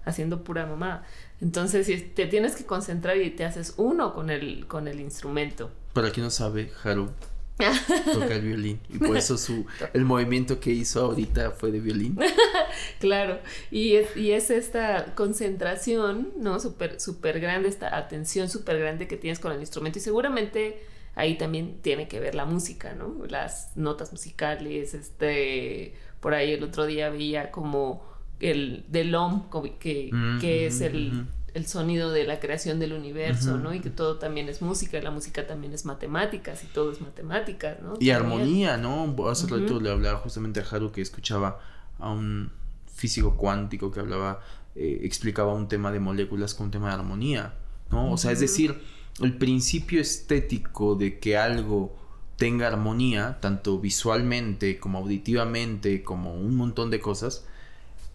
haciendo pura mamá. Entonces, si te tienes que concentrar y te haces uno con el, con el instrumento. Para quien no sabe, Haru toca el violín. Y por eso su, el movimiento que hizo ahorita fue de violín. claro, y es, y es esta concentración, ¿no? Súper super grande, esta atención súper grande que tienes con el instrumento. Y seguramente ahí también tiene que ver la música, ¿no? Las notas musicales, este, por ahí el otro día veía como el del OM, que, que es el el sonido de la creación del universo, ¿no? Y que todo también es música, y la música también es matemáticas, y todo es matemáticas, ¿no? Y armonía, ¿no? Hace rato le hablaba justamente a Haru que escuchaba a un físico cuántico que hablaba, eh, explicaba un tema de moléculas con un tema de armonía, ¿no? O sea, es decir, el principio estético de que algo tenga armonía, tanto visualmente como auditivamente, como un montón de cosas,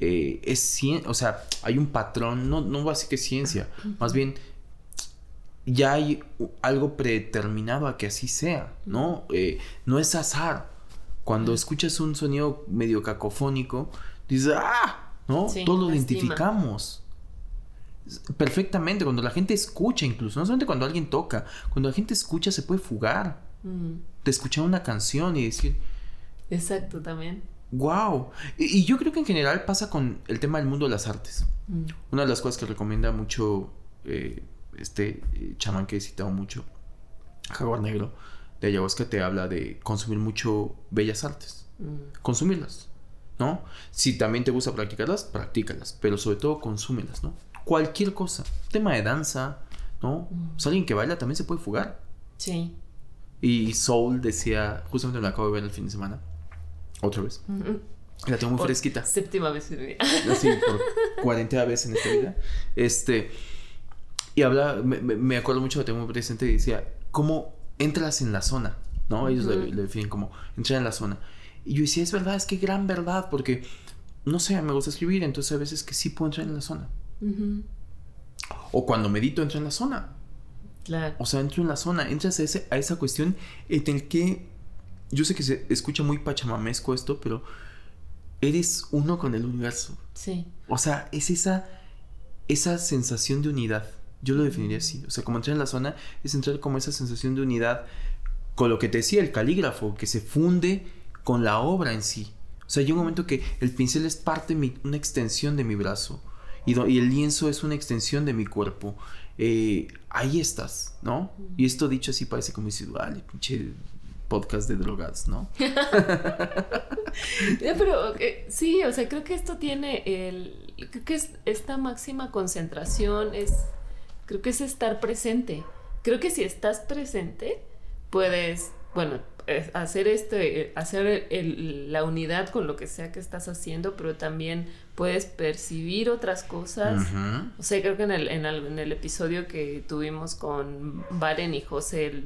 eh, es ciencia, o sea, hay un patrón, no, no va a decir que es ciencia, más bien ya hay algo predeterminado a que así sea, ¿no? Eh, no es azar. Cuando escuchas un sonido medio cacofónico, dices, ¡ah! ¿No? Todos lo identificamos. Perfectamente, cuando la gente escucha incluso, no solamente cuando alguien toca, cuando la gente escucha se puede fugar. De escuchar una canción y decir... Exacto, también. Wow. Y, yo creo que en general pasa con el tema del mundo de las artes. Mm. Una de las cosas que recomienda mucho eh, este eh, chamán que he citado mucho, Jaguar Negro, de ayahuasca, te habla de consumir mucho bellas artes. Mm. Consumirlas, ¿no? Si también te gusta practicarlas, practícalas, pero sobre todo consúmelas, ¿no? Cualquier cosa. Tema de danza, ¿no? Mm. O alguien que baila también se puede fugar. Sí. Y Soul decía, justamente me lo acabo de ver el fin de semana otra vez. La tengo muy fresquita. Séptima vez en mi vida. Así, por cuarenta veces en esta vida. Este. Y habla, me, acuerdo mucho, lo tengo muy presente, y decía, ¿cómo entras en la zona? ¿No? Ellos le, definen como entrar en la zona. Y yo decía, es verdad, es que gran verdad, porque, no sé, me gusta escribir, entonces a veces que sí puedo entrar en la zona. O cuando medito, entro en la zona. Claro. O sea, entro en la zona, entras a, ese, a esa cuestión en el que yo sé que se escucha muy pachamamesco esto, pero eres uno con el universo. Sí. O sea, es esa, esa sensación de unidad. Yo lo definiría así. O sea, como entrar en la zona es entrar como esa sensación de unidad con lo que te decía el calígrafo, que se funde con la obra en sí. O sea, hay un momento que el pincel es parte, mi, una extensión de mi brazo. Y, y, el lienzo es una extensión de mi cuerpo. Eh, ahí estás, ¿no? Y esto dicho así parece como dice, vale, pinche podcast de drogas, ¿no? Pero eh, sí, o sea, creo que esto tiene el. Creo que es esta máxima concentración es. Creo que es estar presente. Creo que si estás presente, puedes, bueno, hacer este, hacer la unidad con lo que sea que estás haciendo, pero también puedes percibir otras cosas. O sea, creo que en el, en el, episodio que tuvimos con Varen y José,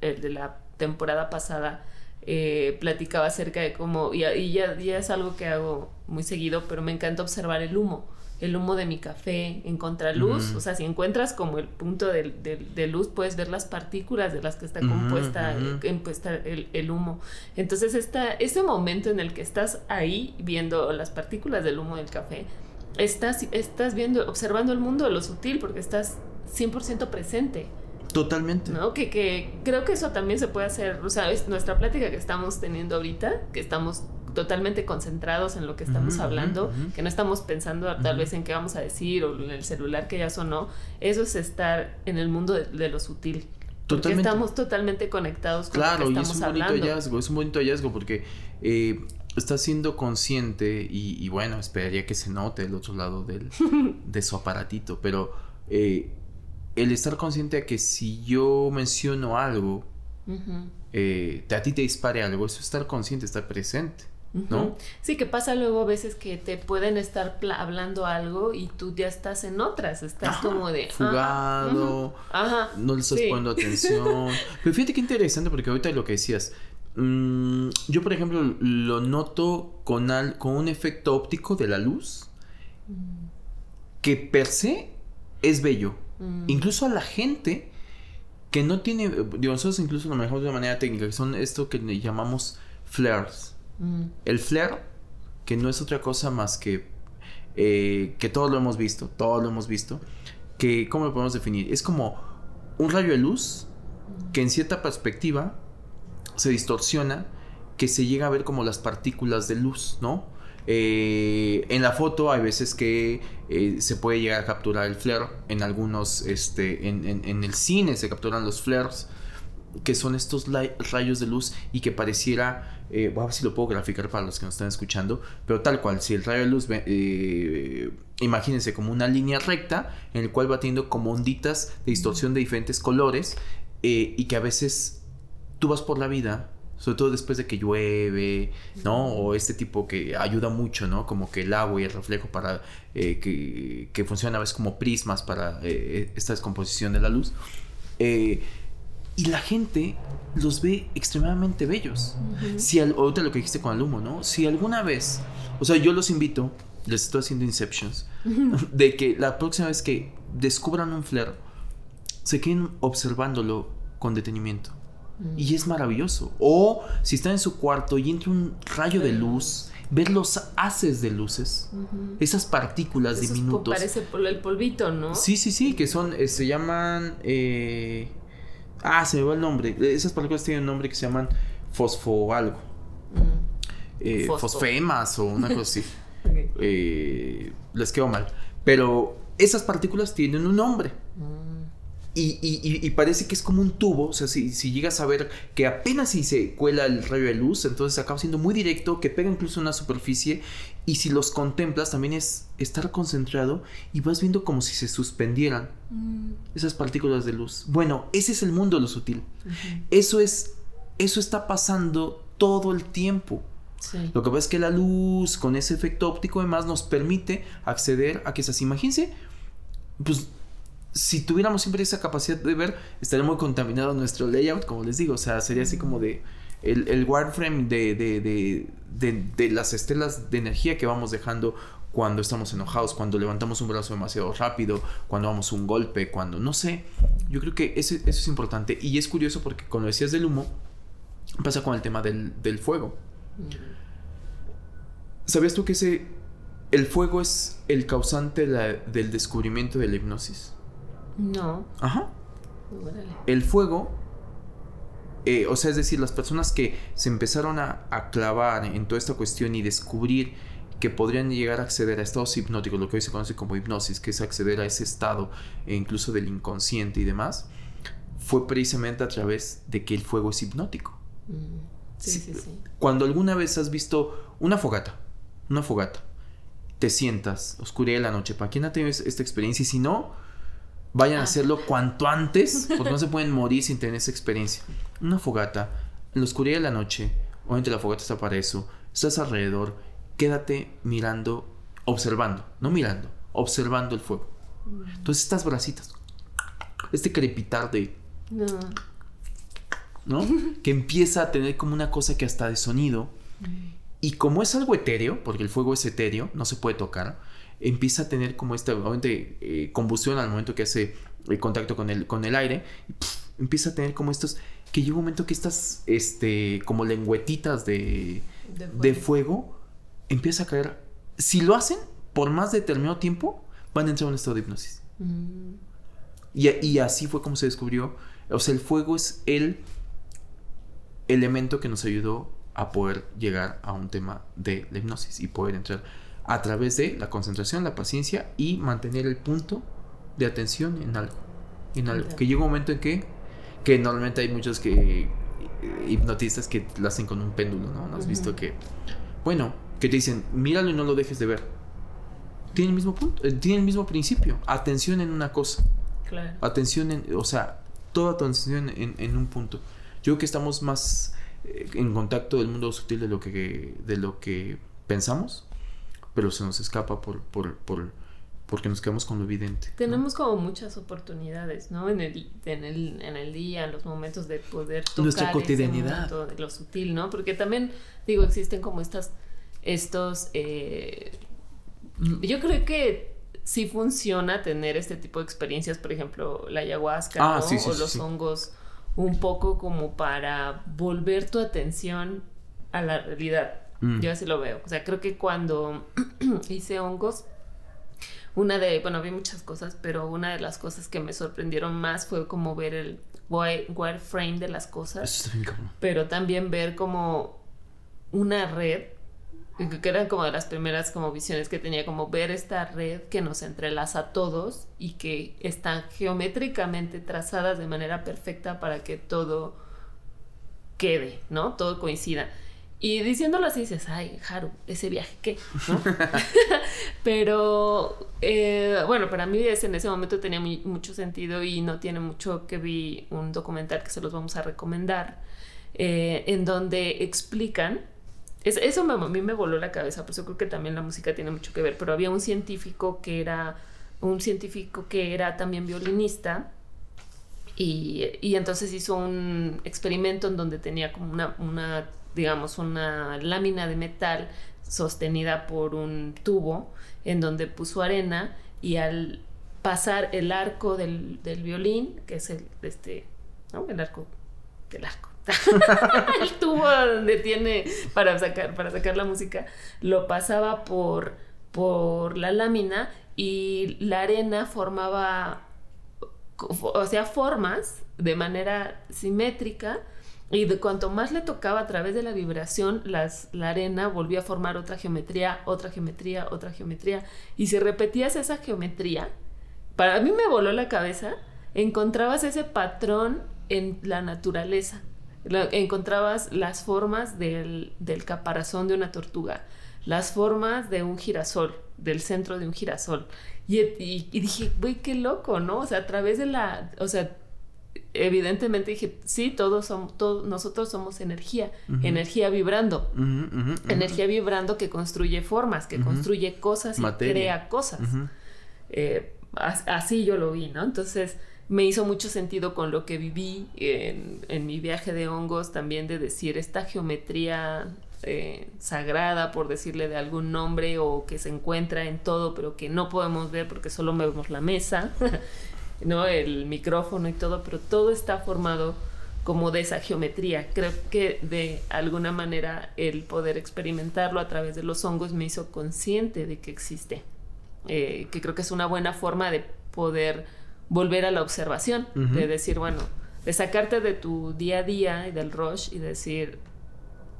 el de la temporada pasada eh, platicaba acerca de cómo, y, ya, ya, es algo que hago muy seguido, pero me encanta observar el humo, el humo de mi café en contraluz, o sea, si encuentras como el punto de, luz, puedes ver las partículas de las que está compuesta, el, humo. Entonces, está, ese momento en el que estás ahí viendo las partículas del humo del café, estás, estás viendo, observando el mundo de lo sutil, porque estás 100% presente. Totalmente. ¿No? Que, que creo que eso también se puede hacer, o sea, es nuestra plática que estamos teniendo ahorita, que estamos totalmente concentrados en lo que estamos hablando, que no estamos pensando tal vez en qué vamos a decir o en el celular que ya sonó, eso es estar en el mundo de, lo sutil. Totalmente. Porque estamos totalmente conectados con claro, lo que estamos y es un bonito hallazgo, es un bonito hallazgo porque eh, estás siendo consciente y, bueno, esperaría que se note el otro lado del, de su aparatito, pero eh, el estar consciente de que si yo menciono algo, eh, a ti te dispare algo, eso es estar consciente, estar presente. ¿No? Sí, que pasa luego a veces que te pueden estar hablando algo y tú ya estás en otras, estás como de... Fugado, no le estás poniendo atención. Pero fíjate qué interesante porque ahorita lo que decías, mm, yo por ejemplo lo noto con, con un efecto óptico de la luz mm. que per se es bello. Mm. Incluso a la gente que no tiene, digo, nosotros incluso lo manejamos de manera técnica, que son esto que llamamos flares. Mm. El flare, que no es otra cosa más que, eh, que todos lo hemos visto, todos lo hemos visto, que, ¿cómo lo podemos definir? Es como un rayo de luz que en cierta perspectiva se distorsiona que se llega a ver como las partículas de luz, ¿no? Eh, en la foto hay veces que eh, se puede llegar a capturar el flare. En algunos, este, en, el cine se capturan los flares, que son estos rayos de luz y que pareciera, eh, voy a ver si lo puedo graficar para los que nos están escuchando, pero tal cual, si el rayo de luz, imagínense como una línea recta en el cual va teniendo como onditas de distorsión de diferentes colores y que a veces tú vas por la vida sobre todo después de que llueve, ¿no? O este tipo que ayuda mucho, ¿no? Como que el agua y el reflejo para eh, que, que funciona a veces como prismas para eh, esta descomposición de la luz. Eh, y la gente los ve extremadamente bellos. Si ahorita lo que dijiste con el humo, ¿no? Si alguna vez, o sea, yo los invito, les estoy haciendo inceptions, de que la próxima vez que descubran un flare, se queden observándolo con detenimiento. Y es maravilloso. O si está en su cuarto y entra un rayo de luz, ver los haces de luces, esas partículas diminutas. Parece el polvito, ¿no? Sí, sí, sí, que son, eh, se llaman... Eh, ah, se me va el nombre. Esas partículas tienen un nombre que se llaman fosfo algo. Eh, fosfemas o una cosa así. les quedó mal. Pero esas partículas tienen un nombre. Mm. Y, parece que es como un tubo, o sea, si, llegas a ver que apenas si se cuela el rayo de luz, entonces acaba siendo muy directo, que pega incluso una superficie, y si los contemplas también es estar concentrado y vas viendo como si se suspendieran mm. esas partículas de luz. Bueno, ese es el mundo de lo sutil. Eso es, eso está pasando todo el tiempo. Lo que pasa es que la luz, con ese efecto óptico, además, nos permite acceder a que esas, imagínense, pues si tuviéramos siempre esa capacidad de ver, estaría muy contaminado nuestro layout, como les digo. O sea, sería así como de el, el wireframe de, de, de, las estelas de energía que vamos dejando cuando estamos enojados, cuando levantamos un brazo demasiado rápido, cuando damos un golpe, cuando no sé. Yo creo que eso, eso es importante. Y es curioso porque cuando decías del humo, pasa con el tema del, del fuego. ¿Sabías tú que ese, el fuego es el causante del descubrimiento de la hipnosis? No. Ajá. El fuego, eh, o sea, es decir, las personas que se empezaron a, clavar en toda esta cuestión y descubrir que podrían llegar a acceder a estados hipnóticos, lo que hoy se conoce como hipnosis, que es acceder a ese estado e incluso del inconsciente y demás, fue precisamente a través de que el fuego es hipnótico. Mm. Sí, sí, sí, Cuando alguna vez has visto una fogata, una fogata, te sientas, oscuridad de la noche, ¿para quién ha tenido esta experiencia? Y si no, Vayan a ah. hacerlo cuanto antes, porque no se pueden morir sin tener esa experiencia. Una fogata, en la oscuridad de la noche, obviamente la fogata está para eso, estás alrededor, quédate mirando, observando, no mirando, observando el fuego. Entonces estas bracitas, este crepitar de... No. ¿No? que empieza a tener como una cosa que hasta de sonido. Y como es algo etéreo, porque el fuego es etéreo, no se puede tocar, empieza a tener como esta obviamente, eh, combustión al momento que hace el contacto con el, con el aire. Y, empieza a tener como estos, que llega un momento que estas, este, como lengüetitas de, de, fuego. empieza a caer. Si lo hacen por más determinado tiempo, van a entrar en un estado de hipnosis. Mm. Y, y así fue como se descubrió. O sea, el fuego es el elemento que nos ayudó a poder llegar a un tema de la hipnosis y poder entrar a través de la concentración, la paciencia y mantener el punto de atención en algo. En algo. Que llega un momento en que, que normalmente hay muchos que eh, hipnotistas que lo hacen con un péndulo, ¿no? ¿No has visto que, bueno, que te dicen, míralo y no lo dejes de ver. Tiene el mismo punto, eh, tiene el mismo principio. Atención en una cosa. Claro. Atención en, o sea, toda atención en, en un punto. Yo creo que estamos más eh, en contacto del mundo sutil de lo que, de lo que pensamos pero se nos escapa por, por, por porque nos quedamos con lo evidente. Tenemos como muchas oportunidades, ¿no? En el, en el, en el día, en los momentos de poder tocar nuestra cotidianidad, de lo sutil, ¿no? Porque también digo existen como estas, estos, eh, yo creo que sí funciona tener este tipo de experiencias, por ejemplo, la ayahuasca ah, o los hongos, un poco como para volver tu atención a la realidad. Mm. Yo así lo veo. O sea, creo que cuando hice hongos, una de, bueno, vi muchas cosas, pero una de las cosas que me sorprendieron más fue como ver el wireframe de las cosas. Pero también ver como una red, que eran como de las primeras como visiones que tenía, como ver esta red que nos entrelaza a todos y que están geométricamente trazadas de manera perfecta para que todo quede, ¿no? Todo coincida. Y diciéndolo así dices, ay, Haru, ese viaje, ¿qué? Pero eh, bueno, para mí en ese momento tenía mucho sentido y no tiene mucho que vi un documental que se los vamos a recomendar, eh, en donde explican, eso a mí me voló la cabeza, por eso creo que también la música tiene mucho que ver, pero había un científico que era, un científico que era también violinista. Y, y entonces hizo un experimento en donde tenía como una, una digamos, una lámina de metal sostenida por un tubo en donde puso arena y al pasar el arco del, violín, que es el, este, ¿no? El arco, el arco. el tubo donde tiene para sacar, para sacar la música, lo pasaba por, por la lámina y la arena formaba, o sea, formas de manera simétrica y de cuanto más le tocaba a través de la vibración, las, la arena volvía a formar otra geometría, otra geometría, otra geometría. Y si repetías esa geometría, para mí me voló la cabeza, encontrabas ese patrón en la naturaleza. encontrabas las formas del, del caparazón de una tortuga, las formas de un girasol, del centro de un girasol. Y, dije, güey, qué loco, ¿no? O sea, a través de la, o sea, evidentemente dije, sí, todos somos, todos, nosotros somos energía, energía vibrando, energía vibrando que construye formas, que construye cosas y crea cosas. Eh, así yo lo vi, ¿no? Entonces me hizo mucho sentido con lo que viví en, en mi viaje de hongos, también de decir esta geometría eh, sagrada, por decirle de algún nombre, o que se encuentra en todo, pero que no podemos ver porque solo vemos la mesa. ¿no? El micrófono y todo, pero todo está formado como de esa geometría. Creo que de alguna manera el poder experimentarlo a través de los hongos me hizo consciente de que existe, eh, que creo que es una buena forma de poder volver a la observación, de decir, bueno, de sacarte de tu día a día y del rush y decir,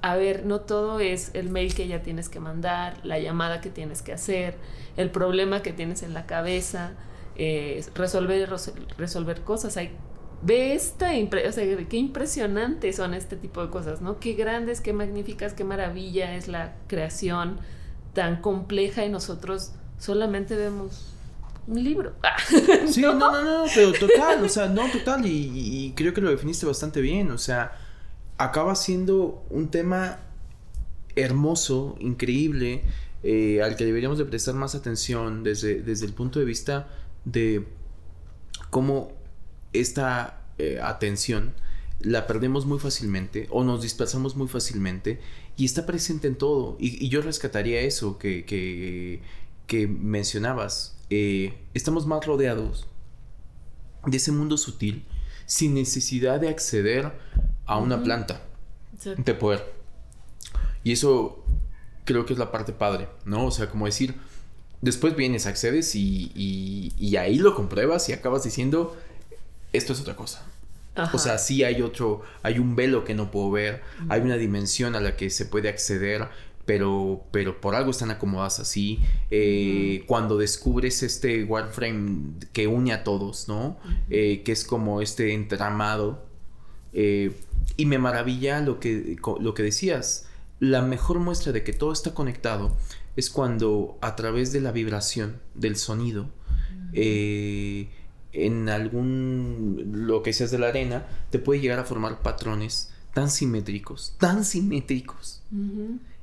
a ver, no todo es el mail que ya tienes que mandar, la llamada que tienes que hacer, el problema que tienes en la cabeza, eh, resolver, resolver cosas. Hay, ve esta, o sea, qué impresionantes son este tipo de cosas, ¿no? Qué grandes, qué magníficas, qué maravilla es la creación tan compleja y nosotros solamente vemos un libro. Sí, ¿No? no, no, pero total, o sea, no, total, y, creo que lo definiste bastante bien, o sea, acaba siendo un tema hermoso, increíble, eh, al que deberíamos de prestar más atención desde, desde el punto de vista de cómo esta eh, atención la perdemos muy fácilmente o nos dispersamos muy fácilmente y está presente en todo. Y, yo rescataría eso que, que, mencionabas. Eh, estamos más rodeados de ese mundo sutil sin necesidad de acceder a una planta de poder. Y eso creo que es la parte padre, ¿no? O sea, como decir, Después vienes, accedes y, y, ahí lo compruebas y acabas diciendo, esto es otra cosa. O sea, sí hay otro, hay un velo que no puedo ver, hay una dimensión a la que se puede acceder, pero, pero por algo están acomodadas así. Eh, cuando descubres este wireframe que une a todos, ¿no? Eh, que es como este entramado. Eh, y me maravilla lo que, lo que decías. La mejor muestra de que todo está conectado es cuando a través de la vibración del sonido, eh, en algún, lo que seas de la arena, te puede llegar a formar patrones tan simétricos, tan simétricos,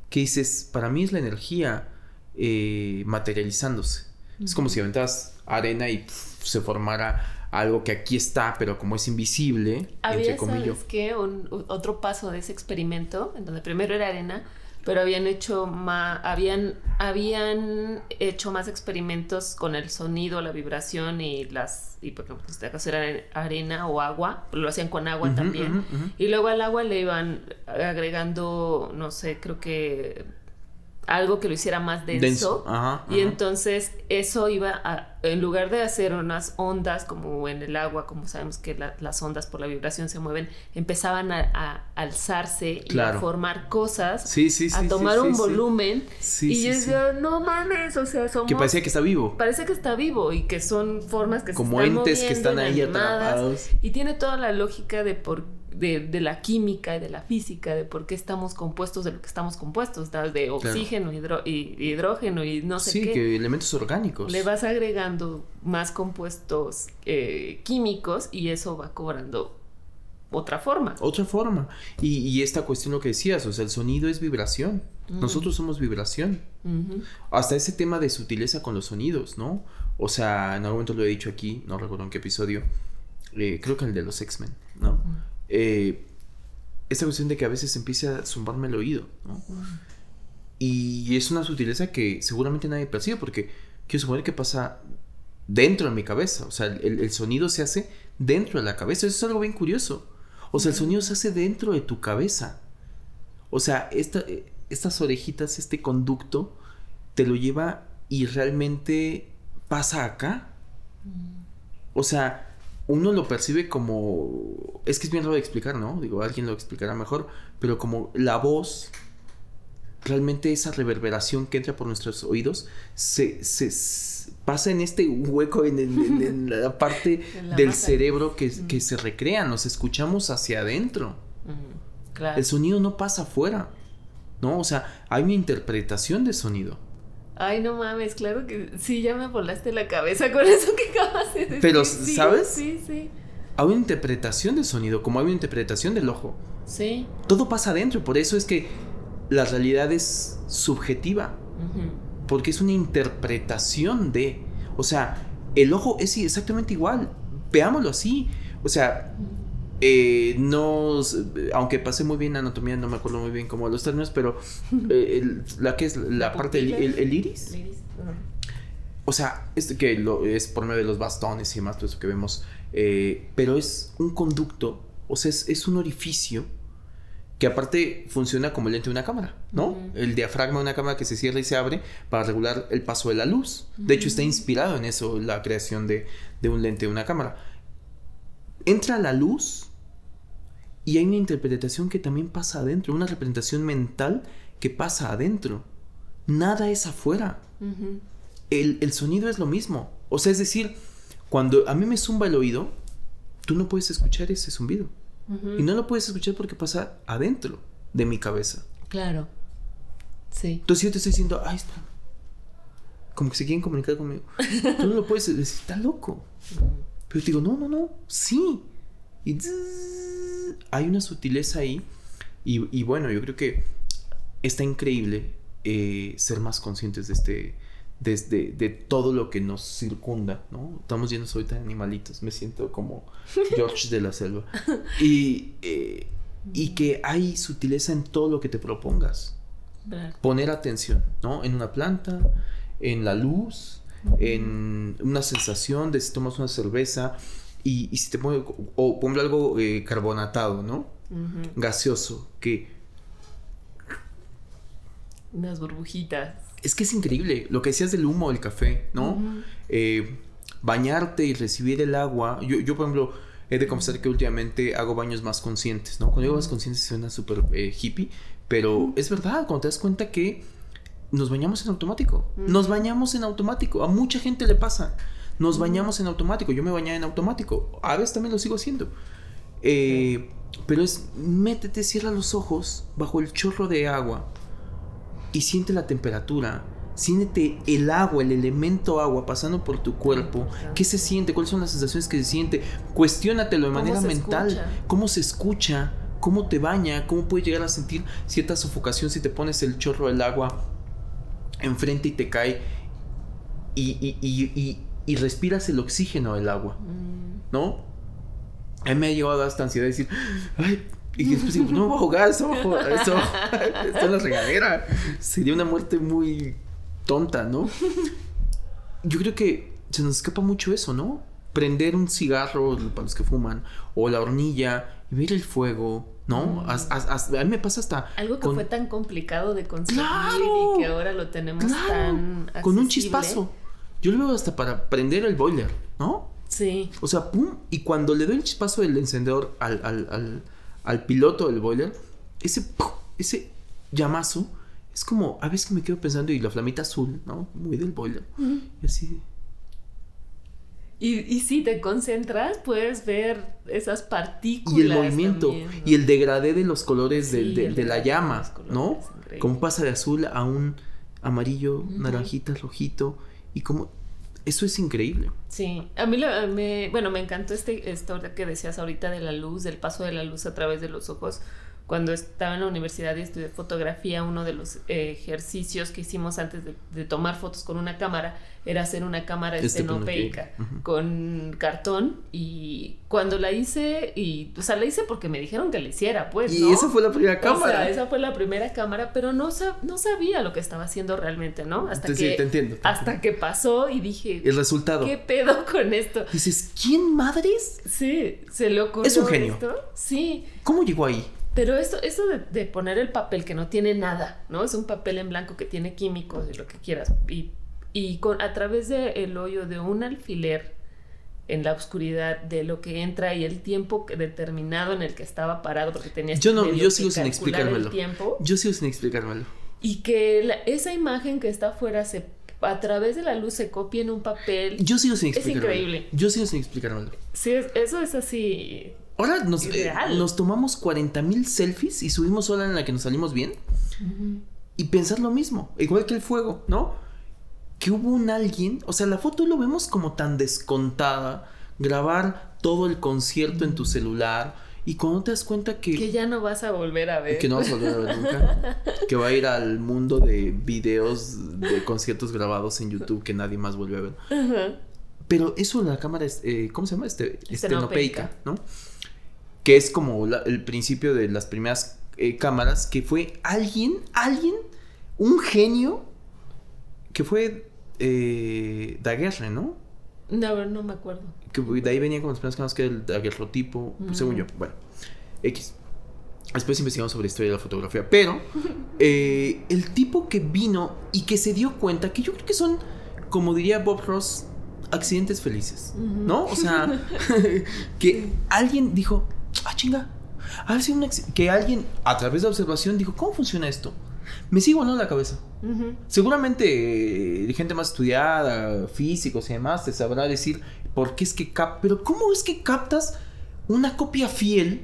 que dices, para mí es la energía eh, materializándose. Es como si aventas arena y se formara algo que aquí está, pero como es invisible, entre comillas. ¿sabes qué? otro paso de ese experimento, en donde primero era arena, pero habían hecho más, habían, habían hecho más experimentos con el sonido, la vibración y las, y por ejemplo, este caso era arena o agua, lo hacían con agua también. Y luego al agua le iban agregando, no sé, creo que algo que lo hiciera más denso. y entonces eso iba a, en lugar de hacer unas ondas como en el agua, como sabemos que las ondas por la vibración se mueven, empezaban a, alzarse y a formar cosas, sí, sí, a tomar un volumen. y yo decía, no mames, o sea, somos... Que parecía que está vivo. Parece que está vivo y que son formas que como se están entes que están ahí atrapados. Y tiene toda la lógica de por de, la química y de la física, de por qué estamos compuestos de lo que estamos compuestos, de oxígeno, y hidrógeno y no sé qué. Sí, que elementos orgánicos. Le vas agregando más compuestos eh, químicos y eso va cobrando otra forma. Otra forma. Y, esta cuestión lo que decías, o sea, el sonido es vibración. Nosotros somos vibración. Hasta ese tema de sutileza con los sonidos, ¿no? O sea, en algún momento lo he dicho aquí, no recuerdo en qué episodio, eh, creo que el de los X-Men, ¿no? Eh, esta cuestión de que a veces empieza a zumbarme el oído, ¿no? Y es una sutileza que seguramente nadie percibe porque quiero suponer que pasa dentro de mi cabeza, o sea, el, sonido se hace dentro de la cabeza, eso es algo bien curioso. O sea, el sonido se hace dentro de tu cabeza. O sea, esta, estas orejitas, este conducto, te lo lleva y realmente pasa acá. O sea, uno lo percibe como. Es que es bien raro de explicar, ¿no? Digo, alguien lo explicará mejor, pero como la voz, realmente esa reverberación que entra por nuestros oídos, se, pasa en este hueco, en, la parte del cerebro que, que, se recrea, nos escuchamos hacia adentro. El sonido no pasa afuera, ¿no? O sea, hay una interpretación de sonido. Ay, no mames, claro que sí, ya me volaste la cabeza con eso que acabas de decir. Pero, ¿sabes? Sí, sí. Hay una interpretación del sonido, como hay una interpretación del ojo. Sí. Todo pasa adentro, por eso es que la realidad es subjetiva. Porque es una interpretación de. O sea, el ojo es exactamente igual. Veámoslo así. O sea, eh, no, aunque pasé muy bien anatomía, no me acuerdo muy bien cómo los términos, pero eh, la que es la, parte del el, iris. O sea, este que lo, es por medio de los bastones y demás, todo eso que vemos. Eh, pero es un conducto, o sea, es, un orificio que aparte funciona como el lente de una cámara, ¿no? El diafragma de una cámara que se cierra y se abre para regular el paso de la luz. De hecho, está inspirado en eso la creación de, de un lente de una cámara entra la luz y hay una interpretación que también pasa adentro, una representación mental que pasa adentro. Nada es afuera. el, sonido es lo mismo. O sea, es decir, cuando a mí me zumba el oído, tú no puedes escuchar ese zumbido. Y no lo puedes escuchar porque pasa adentro de mi cabeza. Claro. Sí. Entonces yo te estoy diciendo, ay, está. Como que se quieren comunicar conmigo. tú no lo puedes decir, está loco. Pero te digo, no, no, no, sí. Y hay una sutileza ahí. Y, bueno, yo creo que está increíble eh, ser más conscientes de este. Desde de, todo lo que nos circunda, ¿no? Estamos llenos ahorita de animalitos, me siento como George de la selva. Y, eh, y que hay sutileza en todo lo que te propongas. Poner atención, ¿no? En una planta, en la luz, en una sensación de si tomas una cerveza y, si te pone, o ponle algo eh, carbonatado, ¿no? Gaseoso, que... Unas burbujitas. Es que es increíble, lo que decías del humo del café, ¿no? Eh, bañarte y recibir el agua. Yo, yo, por ejemplo, he de confesar que últimamente hago baños más conscientes, ¿no? Cuando digo más conscientes suena súper eh, hippie, pero es verdad, cuando te das cuenta que nos bañamos en automático. Nos bañamos en automático. A mucha gente le pasa. Nos bañamos en automático. Yo me bañaba en automático. A veces también lo sigo haciendo. Eh, pero es, métete, cierra los ojos bajo el chorro de agua y siente la temperatura. Siéntete el agua, el elemento agua pasando por tu cuerpo. ¿Qué se siente? ¿Cuáles son las sensaciones que se siente? Cuestiónatelo de manera mental. ¿Cómo se escucha? ¿Cómo te baña? ¿Cómo puedes llegar a sentir cierta sofocación si te pones el chorro del agua enfrente y te cae y, respiras el oxígeno del agua, mm. ¿no? A mí me ha llegado a esta ansiedad de decir, ay, y después digo, no me voy a jugar, eso, eso, está en la regadera. Sería una muerte muy tonta, ¿no? Yo creo que se nos escapa mucho eso, ¿no? prender un cigarro para los que fuman o la hornilla y ver el fuego, ¿no? Mm. As- as- as- a mí me pasa hasta Algo que con- fue tan complicado de conseguir ¡Claro! y que ahora lo tenemos Claro, tan con un chispazo. Yo lo veo hasta para prender el boiler, ¿no? Sí. O sea, pum, y cuando le doy el chispazo del encendedor al, al, al, al piloto del boiler, ese, ¡pum! ese llamazo es como, a veces que me quedo pensando, y la flamita azul, ¿no? Muy del boiler. Y así, Y, y si te concentras, puedes ver esas partículas. y el movimiento, también, ¿no? y el degradé de los colores Sí, de, la llama, colores, ¿no? Cómo pasa de azul a un amarillo, naranjita, rojito, y como, eso es increíble. Sí, a mí me, bueno, me encantó este esto que decías ahorita de la luz, del paso de la luz a través de los ojos. Cuando estaba en la universidad y estudié fotografía, uno de los eh, ejercicios que hicimos antes de, de tomar fotos con una cámara era hacer una cámara estenopeica con cartón y cuando la hice, y, o sea, la hice porque me dijeron que la hiciera, pues, Y ¿no? esa fue la primera O cámara. sea, esa fue la primera cámara, pero no, sab- no sabía lo que estaba haciendo realmente, ¿no? Hasta Entonces, que, sí, te entiendo, te hasta que pasó y dije, El resultado. ¿qué pedo con esto? Dices, ¿quién madres? Sí, se le ocurrió Es un genio. esto. Sí, ¿Cómo llegó ahí? Pero esto, esto de, de poner el papel que no tiene nada, ¿no? Es un papel en blanco que tiene químicos y lo que quieras. Y, y con, a través del hoyo de un alfiler en la oscuridad de lo que entra y el tiempo determinado en el que estaba parado, porque tenías Yo no- yo sigo sin explicármelo. Yo sigo sin explicármelo. Y que la- esa imagen que está afuera se, a través de la luz se copia en un papel. Yo sigo sin Es explicármelo. increíble. Yo sigo sin explicármelo. Sí, es- eso es así. Ahora nos, eh, nos tomamos 40 mil selfies y subimos sola en la que nos salimos bien. Y pensar lo mismo, igual que el fuego, ¿no? Que hubo un alguien, o sea, la foto lo vemos como tan descontada, grabar todo el concierto en tu celular y cuando te das cuenta que, Que ya no vas a volver a ver. que no vas a volver a ver nunca, que va a ir al mundo de videos de conciertos grabados en YouTube que nadie más vuelve a ver. Pero eso la cámara es, eh, ¿cómo se llama? Este, estenopeica, ¿no? Que es como la- el principio de las primeras eh, cámaras, que fue alguien, alguien, un genio, que fue eh, Daguerre, ¿no? No, no me acuerdo. Que de ahí venía con las primeras cámaras que era el daguerrotipo, pues, según Mm. yo, bueno, X. Después investigamos sobre la historia de la fotografía, pero eh, el tipo que vino y que se dio cuenta, que yo creo que son, como diría Bob Ross, accidentes felices. ¿no? O sea, que alguien dijo, ah, chinga, a ver si un acc- que alguien a través de observación dijo, ¿cómo funciona esto? Me sigue volando la cabeza. Seguramente eh, gente más estudiada, físicos y demás, te sabrá decir por qué es que cap... Pero ¿cómo es que captas una copia fiel?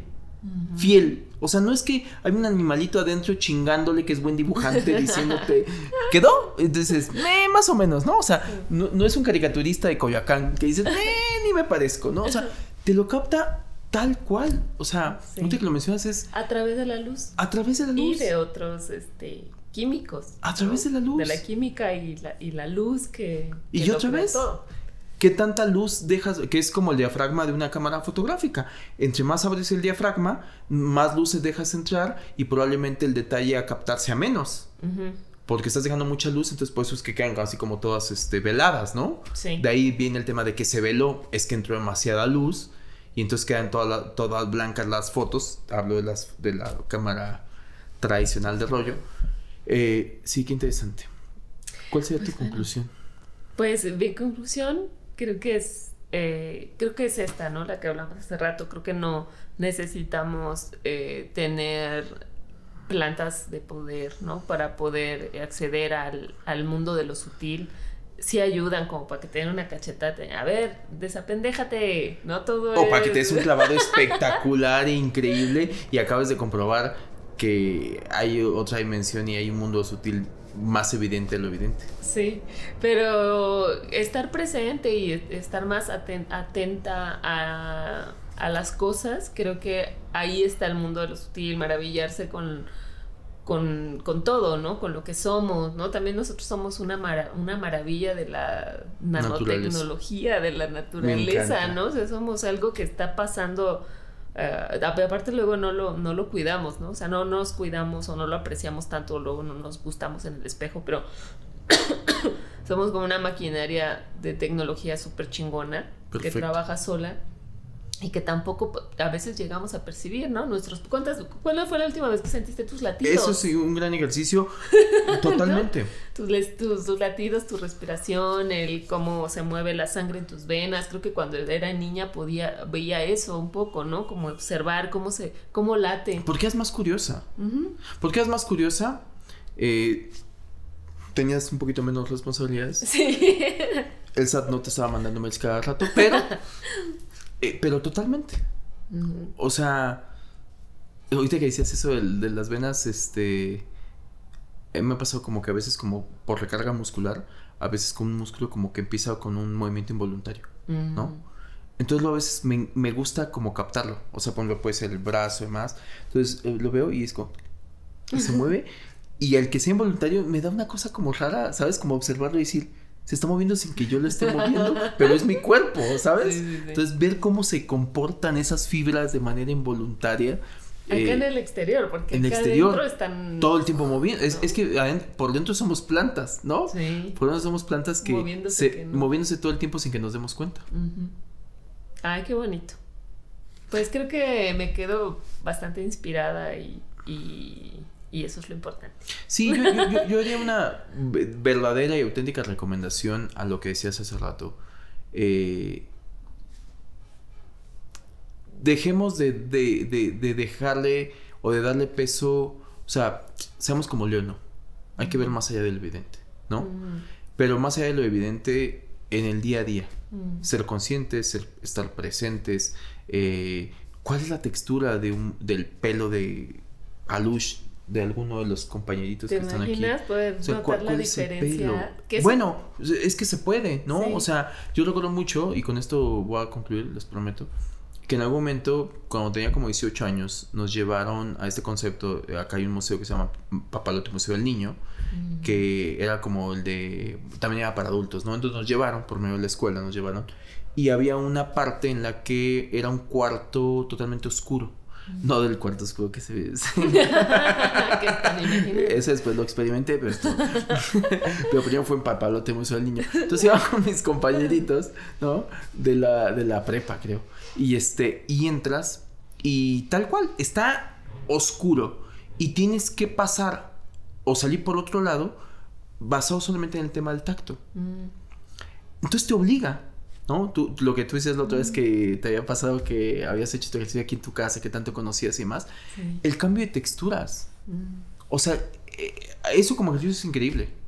Fiel. O sea, no es que hay un animalito adentro chingándole que es buen dibujante diciéndote... ¿Quedó? Entonces, eh, más o menos, ¿no? O sea, no, no es un caricaturista de Coyoacán que dice, eh, ni me parezco, ¿no? O sea, te lo capta tal cual. O sea, Sí. que lo mencionas es A través de la luz. a través de la Y luz. de otros este, químicos. A través de la luz. De la química y la, y la luz que. Y que otra vez, todo. ¿Qué tanta luz dejas? Que es como el diafragma de una cámara fotográfica. Entre más abres el diafragma, más luces dejas entrar y probablemente el detalle a captar sea menos. Porque estás dejando mucha luz, entonces por eso es que quedan así como todas este, veladas, ¿no? Sí. De ahí viene el tema de que se veló, es que entró demasiada luz y entonces quedan toda la- todas blancas las fotos. Hablo de, las, de la cámara tradicional de rollo. Eh, sí, qué interesante. ¿Cuál sería tu conclusión? Pues mi conclusión creo que es eh, creo que es esta, ¿no? La que hablamos hace rato. Creo que no necesitamos eh, tener plantas de poder, ¿no? Para poder acceder al, al mundo de lo sutil. Sí ayudan como para que te den una cachetada. A ver, desapendéjate, ¿no? Todo O para que te des un clavado espectacular e increíble y acabes de comprobar que hay otra dimensión y hay un mundo sutil más evidente de lo evidente. Sí, pero estar presente y estar más aten- atenta a, a las cosas, creo que ahí está el mundo de lo sutil, maravillarse con, con, con todo, ¿no? Con lo que somos, ¿no? También nosotros somos una, mara- una maravilla de la nanotecnología, de la naturaleza. ¿no? O sea, somos algo que está pasando... eh, aparte luego no lo, no lo cuidamos, ¿no? O sea, no nos cuidamos o no lo apreciamos tanto, luego no nos gustamos en el espejo, pero somos como una maquinaria de tecnología súper chingona que trabaja sola y que tampoco a veces llegamos a percibir, ¿no? Nuestros ¿cuántas cuándo fue la última vez que sentiste tus latidos? Eso sí, un gran ejercicio totalmente. tus, tus, latidos, tu respiración, el cómo se mueve la sangre en tus venas. Creo que cuando era niña podía veía eso un poco, ¿no? Como observar cómo se cómo late. ¿Por qué es más curiosa? ¿Por qué es más curiosa? Eh, tenías un poquito menos responsabilidades. Sí. El SAT no te estaba mandando mails cada rato, pero Eh, pero totalmente. O sea, ahorita que decías eso de, de las venas, este. Eh, me ha pasado como que a veces, como por recarga muscular, a veces con un músculo como que empieza con un movimiento involuntario, ¿no? Entonces a veces me, me, gusta como captarlo. O sea, puede ser el brazo y más. Entonces eh, lo veo y es como. se mueve. Y el que sea involuntario me da una cosa como rara, ¿sabes? Como observarlo y decir se está moviendo sin que yo lo esté moviendo, pero es mi cuerpo, ¿sabes? Entonces, ver cómo se comportan esas fibras de manera involuntaria. Acá en eh, el exterior, porque en el exterior están... todo el tiempo moviendo. Es, es, que por dentro somos plantas, ¿no? Sí. Por dentro somos plantas que, moviéndose, moviéndose todo el tiempo sin que nos demos cuenta. Ay, qué bonito. Pues creo que me quedo bastante inspirada y y eso es lo importante. Sí, yo, haría una verdadera y auténtica recomendación a lo que decías hace rato. Eh, dejemos de, dejarle o de darle peso, o sea, seamos como Leono. Hay que ver más allá del evidente, ¿no? Mm. Pero más allá de lo evidente en el día a día. Mm. Ser conscientes, estar presentes. Eh, ¿Cuál es la textura de un, del pelo de Alush de alguno de los compañeritos que están aquí. ¿Puedes notar la diferencia? bueno, es que se puede, ¿no? O sea, yo recuerdo mucho, y con esto voy a concluir, les prometo, que en algún momento, cuando tenía como 18 años, nos llevaron a este concepto, acá hay un museo que se llama Papalote Museo del Niño, mm. que era como el de, también era para adultos, ¿no? Entonces nos llevaron, por medio de la escuela, nos llevaron, y había una parte en la que era un cuarto totalmente oscuro no del cuarto oscuro que se ve. Ese después lo experimenté, pero, esto... pero primero fue en Papalote Museo del Niño. Entonces iba con mis compañeritos, ¿no? De la, de la prepa, creo. Y este, y entras y tal cual, está oscuro y tienes que pasar o salir por otro lado basado solamente en el tema del tacto. Mm. Entonces te obliga ¿no? Tú, lo que tú dices la otra vez que te había pasado que habías hecho tu ejercicio aquí en tu casa, que tanto conocías y más. El cambio de texturas. Mm. O sea, eh, eso como ejercicio es increíble.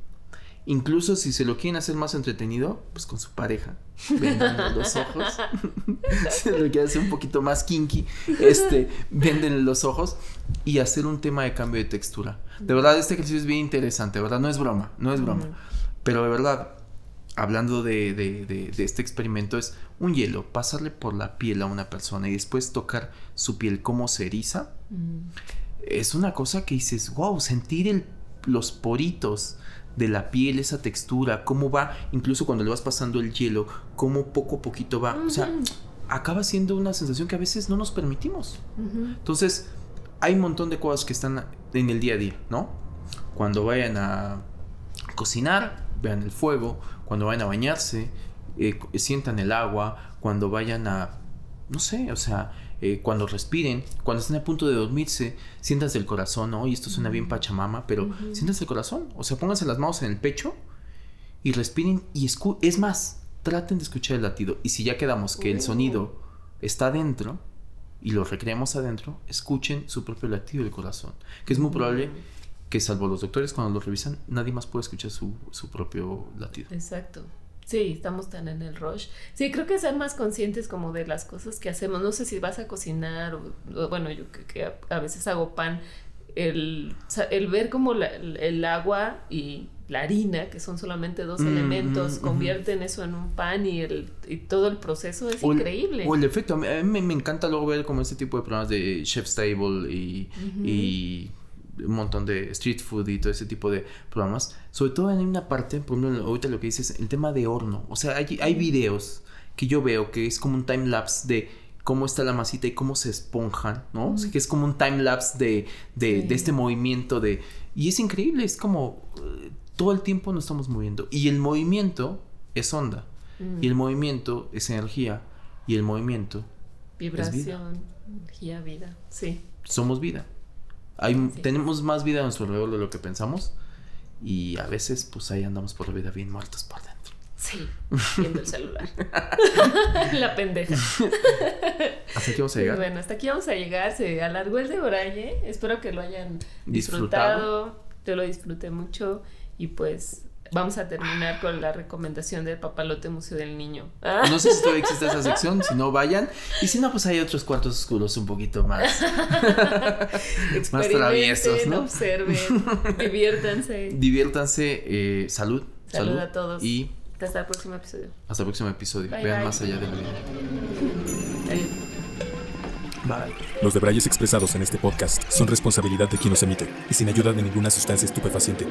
Incluso si se lo quieren hacer más entretenido, pues con su pareja, venden los ojos. si lo quieren hacer un poquito más kinky, este, venden los ojos y hacer un tema de cambio de textura. De verdad, este ejercicio es bien interesante, ¿verdad? No es broma, no es broma. Pero de verdad, hablando de, este experimento, es un hielo, pasarle por la piel a una persona y después tocar su piel como se eriza. Mm. Es una cosa que dices, wow, sentir los poritos de la piel, esa textura, cómo va, incluso cuando le vas pasando el hielo, cómo poco a poquito va. O sea, acaba siendo una sensación que a veces no nos permitimos. Entonces, hay un montón de cosas que están en el día a día, ¿no? Cuando vayan a cocinar, vean el fuego, cuando vayan a bañarse, eh, sientan el agua, cuando vayan a, no sé, o sea, eh, cuando respiren, cuando estén a punto de dormirse, siéntanse el corazón, ¿no? Y esto suena bien pachamama, pero siéntanse el corazón, o sea, pónganse las manos en el pecho y respiren y es más, traten de escuchar el latido. Y si ya quedamos que el sonido está adentro y lo recreamos adentro, escuchen su propio latido del corazón, que es muy probable que salvo los doctores cuando lo revisan, nadie más puede escuchar su, su propio latido. Exacto. Sí, estamos tan en el rush. Sí, creo que ser más conscientes como de las cosas que hacemos. No sé si vas a cocinar o, bueno, yo que, a, veces hago pan, el, el ver como el agua y la harina, que son solamente dos mm, elementos, convierten eso en un pan y, el, y todo el proceso es increíble. o el efecto, a mí, me, encanta luego ver como este tipo de programas de Chef's Table y, y un montón de street food y todo ese tipo de programas. Sobre todo en una parte, por ejemplo, ahorita lo que dices, el tema de horno. O sea, hay, hay videos que yo veo que es como un time lapse de cómo está la masita y cómo se esponjan, ¿no? O sea, que es como un time lapse de, de, de, este movimiento de... Y es increíble, es como eh, todo el tiempo nos estamos moviendo. Y el movimiento es onda. Y el movimiento es energía y el movimiento Vibración, energía, vida. Sí. Somos vida. Hay, Tenemos más vida a nuestro alrededor de lo que pensamos y a veces pues ahí andamos por la vida bien muertos por dentro. Sí, viendo el celular. la pendeja. Hasta aquí vamos a llegar. Bueno, hasta aquí vamos a llegar. Se alargó el de Oraye. Espero que lo hayan disfrutado. disfrutado. Yo lo disfruté mucho. Y pues vamos a terminar con la recomendación del Papalote Museo del Niño. No sé si todavía existe esa sección, si no vayan. Y si no, pues hay otros cuartos oscuros un poquito más. más traviesos, ¿no? Observen, diviértanse. Diviértanse, eh, salud. Salud, a todos. Y hasta el próximo episodio. Hasta el próximo episodio. Vean más allá de la vida. Bye. Los debrayes expresados en este podcast son responsabilidad de quien los emite y sin ayuda de ninguna sustancia estupefaciente.